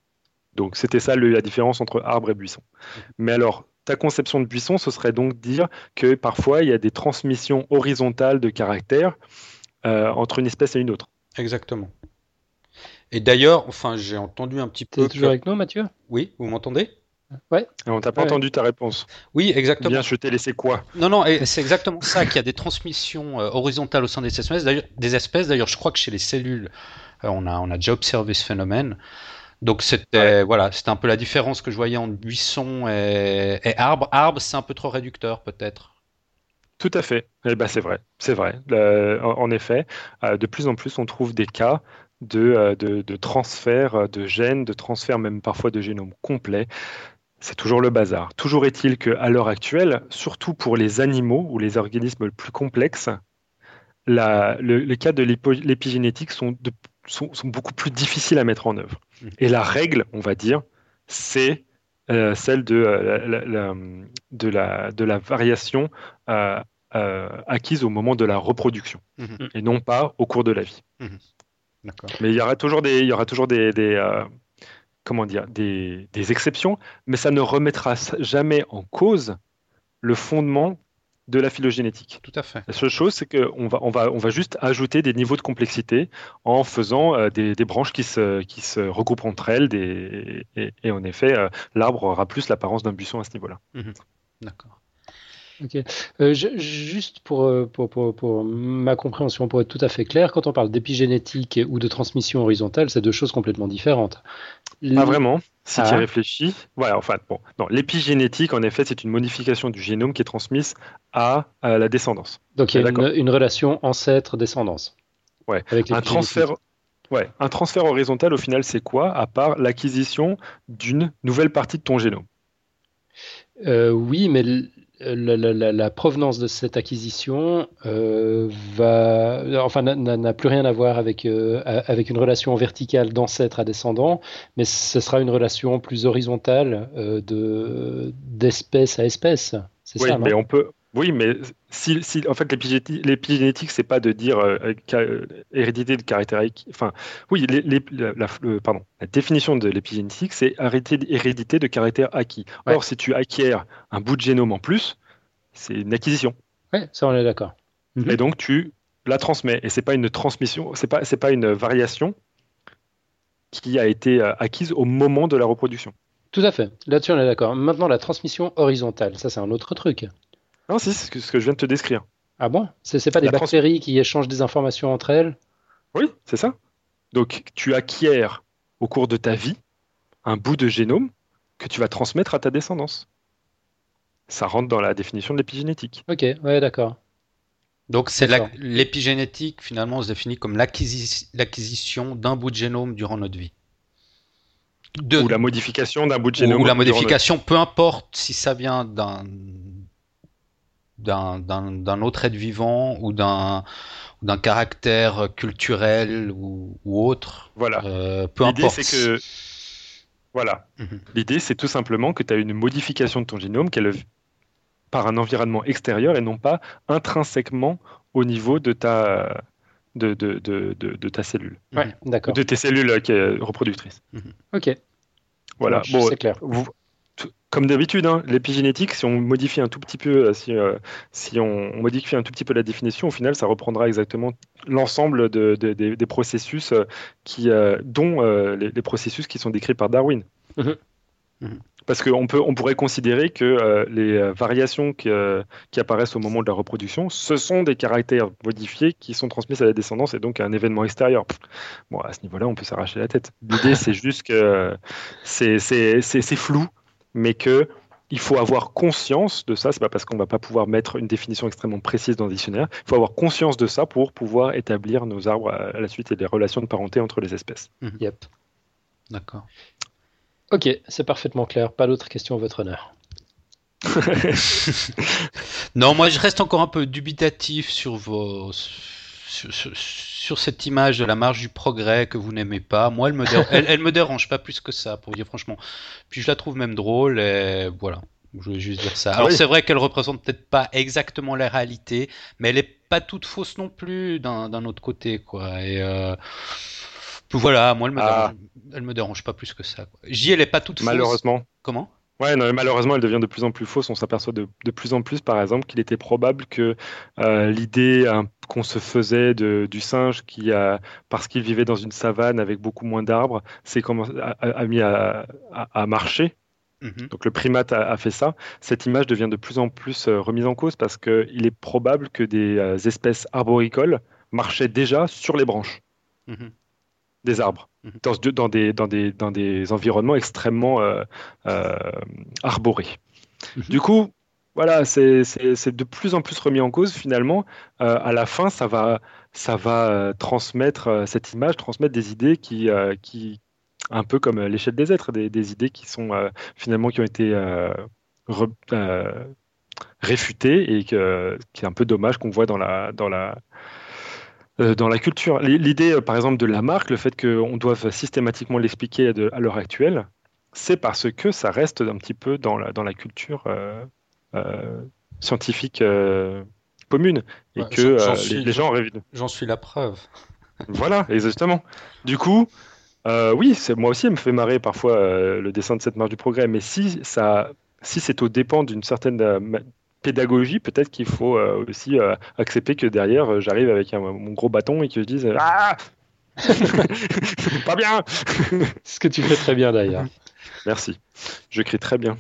Donc c'était ça la différence entre arbre et buisson. Mais alors, ta conception de buisson, ce serait donc dire que parfois il y a des transmissions horizontales de caractères euh, entre une espèce et une autre. Exactement. Et d'ailleurs, enfin, j'ai entendu un petit peu. Tu es toujours avec nous, Mathieu? Oui, vous m'entendez? Ouais. on t'a pas entendu ta réponse. Oui, exactement. Bien, je t'ai laissé quoi? Non, non, c'est exactement ça, qu'il y a des transmissions euh, horizontales au sein des espèces. D'ailleurs, des espèces, d'ailleurs, je crois que chez les cellules, euh, on, a, on a déjà observé ce phénomène. Donc c'était voilà, c'était un peu la différence que je voyais entre buisson et, arbre. Arbre, c'est un peu trop réducteur peut-être. Tout à fait. Eh ben, c'est vrai, c'est vrai. en, effet, euh, de plus en plus, on trouve des cas de, de, de, transfert de gènes, de transfert même parfois de génomes complets c'est toujours le bazar. Toujours est-il qu'à l'heure actuelle, surtout pour les animaux ou les organismes les plus complexes, les cas de l'épigénétique sont, beaucoup plus difficiles à mettre en œuvre. Et la règle, on va dire, c'est euh, celle de, euh, la, variation euh, acquise au moment de la reproduction, mmh. et non pas au cours de la vie. Mmh. Mais il y aura toujours des, il y aura toujours des, comment dire, des, exceptions, mais ça ne remettra jamais en cause le fondement de la phylogénétique. Tout à fait. La seule chose, c'est qu'on va, on va, on va juste ajouter des niveaux de complexité en faisant euh, des, branches qui se, qui se regroupent entre elles, et, en effet, euh, l'arbre aura plus l'apparence d'un buisson à ce niveau-là. Mhm. D'accord. Euh, juste pour, pour, pour, ma compréhension, pour être tout à fait clair, quand on parle d'épigénétique ou de transmission horizontale, c'est deux choses complètement différentes. Pas vraiment, si tu y ah. réfléchis. Enfin, bon. Non, l'épigénétique, en effet, c'est une modification du génome qui est transmise à, la descendance. Donc il y a une, relation ancêtre-descendance. Ouais. un transfert. Ouais, un transfert horizontal, au final, c'est quoi À part l'acquisition d'une nouvelle partie de ton génome? Euh, oui, mais la, provenance de cette acquisition euh, va, enfin, n'a plus rien à voir avec, euh, avec une relation verticale d'ancêtre à descendant, mais ce sera une relation plus horizontale euh, de d'espèce à espèce. Oui, mais on peut. Oui, mais si, si en fait l'épigénétique, c'est pas de dire hérédité de caractère. Enfin, oui, les, la, pardon, la définition de l'épigénétique, c'est hérédité de caractère acquis. Or, si tu acquiers un bout de génome en plus, c'est une acquisition. Oui, ça on est d'accord. Et donc tu la transmets. Et c'est pas une transmission, c'est pas, c'est pas une variation qui a été euh, acquise au moment de la reproduction. Tout à fait. Là-dessus, on est d'accord. Maintenant, la transmission horizontale, ça, c'est un autre truc. Non, si, c'est ce que, je viens de te décrire. Ah bon? C'est, c'est pas des bactéries qui échangent des informations entre elles? Oui, c'est ça. Donc, tu acquiers au cours de ta vie un bout de génome que tu vas transmettre à ta descendance ça rentre dans la définition de l'épigénétique. Ok, ouais, d'accord. Donc c'est l'épigénétique finalement se définit comme l'acquisition d'un bout de génome durant notre vie. Ou la modification d'un bout de génome. Ou la modification, peu importe si ça vient d'un d'un autre être vivant ou d'un d'un caractère culturel ou, autre. Voilà. Euh, peu importe. c'est que voilà. Mhm. L'idée, c'est tout simplement que tu as une modification de ton génome qu'elle par un environnement extérieur et non pas intrinsèquement au niveau de ta, de, de, de, de ta cellule. Ouais, d'accord. De tes cellules euh, qui est reproductrices. Mhm. Ok. Voilà. Bon, c'est clair. Comme d'habitude, hein, l'épigénétique, si on modifie un tout petit peu, euh, si, euh, si on, modifie un tout petit peu la définition, au final, ça reprendra exactement l'ensemble de, des processus qui, dont les, processus qui sont décrits par Darwin. Mhm. Mhm. Parce qu'on on pourrait considérer que euh, les euh, variations euh, qui, apparaissent au moment de la reproduction, ce sont des caractères modifiés qui sont transmis à la descendance et donc à un événement extérieur. Bon, à ce niveau-là, on peut s'arracher la tête. L'idée, c'est juste que c'est flou, mais que il faut avoir conscience de ça. C'est pas parce qu'on va pas pouvoir mettre une définition extrêmement précise dans le dictionnaire. Il faut avoir conscience de ça pour pouvoir établir nos arbres à la suite et des relations de parenté entre les espèces. Mhm. Yep. D'accord. Ok, c'est parfaitement clair. Pas d'autres questions à votre honneur. non, moi je reste encore un peu dubitatif sur vos sur, cette image de la marge du progrès que vous n'aimez pas. Moi, elle me, elle, me dérange pas plus que ça, pour dire franchement. Puis je la trouve même drôle et voilà. Je voulais juste dire ça. Ah Alors c'est vrai qu'elle représente peut-être pas exactement la réalité, mais elle est pas toute fausse non plus d'un autre côté, quoi. Et euh, Voilà, moi, elle me, ah. dérange, elle me dérange pas plus que ça. J, elle est pas toute Malheureusement. Comment? Ouais, non, malheureusement, elle devient de plus en plus fausse. On s'aperçoit de, de, plus en plus, par exemple, qu'il était probable que euh, l'idée qu'on se faisait de, du singe, qui a, parce qu'il vivait dans une savane avec beaucoup moins d'arbres, s'est a, a, mis à, à, marcher. Mhm. Donc le primate a, fait ça. Cette image devient de plus en plus euh, remise en cause parce qu'il est probable que des euh, espèces arboricoles marchaient déjà sur les branches. Mhm des arbres, mhm. dans, dans, des, dans, des, dans des environnements extrêmement euh, euh, arborés. Mhm. Du coup, voilà, c'est de plus en plus remis en cause finalement. Euh, à la fin, ça va, ça va transmettre cette image, transmettre des idées qui, qui un peu comme l'échelle des êtres, des, des, idées qui sont finalement qui ont été réfutées et que, qui est un peu dommage qu'on voit dans la, dans la, euh, dans la culture. L'idée, euh, par exemple, de la marque, le fait qu'on doive systématiquement l'expliquer à l'heure actuelle, c'est parce que ça reste un petit peu dans la, dans la culture euh, scientifique commune et que les, gens rêvent. J'en suis la preuve. voilà, exactement. Du coup, oui, moi aussi, il me fait marrer parfois le dessin de cette marche du progrès, mais si ça, si c'est au dépend d'une certaine pédagogie, peut-être qu'il faut euh, aussi euh, accepter que derrière, euh, j'arrive avec mon gros bâton et que je dise Ah Pas bien Ce que tu fais très bien d'ailleurs. Merci. Je crie très bien.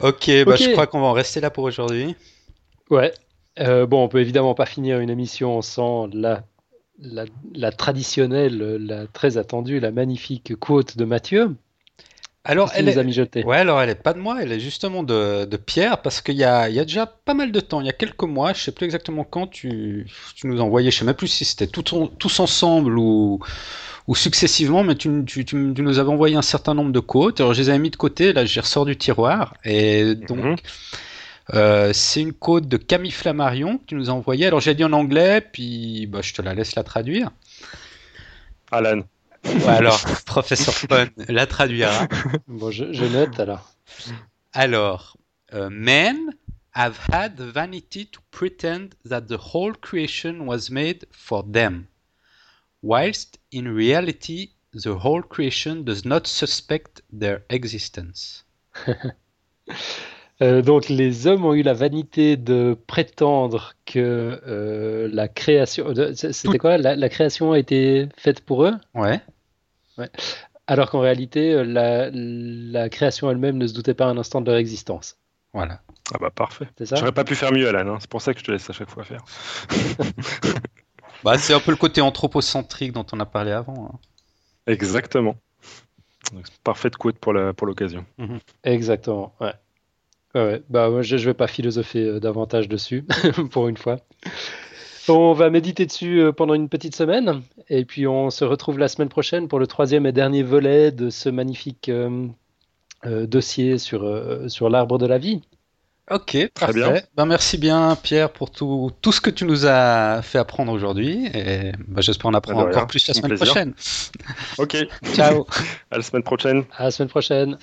Ok, bah, je crois qu'on va en rester là pour aujourd'hui. Ouais. bon, on peut évidemment pas finir une émission sans la, la, la traditionnelle, la très attendue, la magnifique quote de Mathieu. Alors, elle est... a Ouais, alors elle est pas de moi, elle est justement de, de Pierre, parce qu'il y a, il y a déjà pas mal de temps, il y a quelques mois, je sais plus exactement quand, tu, tu nous envoyais, je sais même plus si c'était tout, tous ensemble ou, ou successivement, mais tu, tu, tu, nous avais envoyé un certain nombre de quotes. Alors, je les avais mis de côté, là, je ressors du tiroir, et donc. Mhm. Euh, c'est une côte de Camille Flammarion que tu nous as envoyé. Alors j'ai dit en anglais, puis bah, je te la laisse la traduire. Alan. Ouais, alors, professeur Fun la traduira. Bon, je, je note alors. Alors, uh, men have had the vanity to pretend that the whole creation was made for them, whilst in reality the whole creation does not suspect their existence. Euh, donc les hommes ont eu la vanité de prétendre que euh, la création, c'était quoi? La, la, création a été faite pour eux? Ouais. Alors qu'en réalité, euh, la, création elle-même ne se doutait pas un instant de leur existence. Voilà. Ah bah parfait. J'aurais pas pu faire mieux, Alan. Hein. C'est pour ça que je te laisse à chaque fois faire. bah, c'est un peu le côté anthropocentrique dont on a parlé avant. Hein. Exactement. parfaite quote pour l'occasion. Pour mhm. Exactement. Ouais. ouais, Bah, je, je vais pas philosopher euh, davantage dessus pour une fois. On va méditer dessus euh, pendant une petite semaine et puis on se retrouve la semaine prochaine pour le troisième et dernier volet de ce magnifique euh, euh, dossier sur, sur l'arbre de la vie. Ok, très bien. Ben, merci bien Pierre pour tout, tout ce que tu nous as fait apprendre aujourd'hui et ben, j'espère en apprendre encore plus la semaine prochaine. Ok. Ciao. à la semaine prochaine. À la semaine prochaine.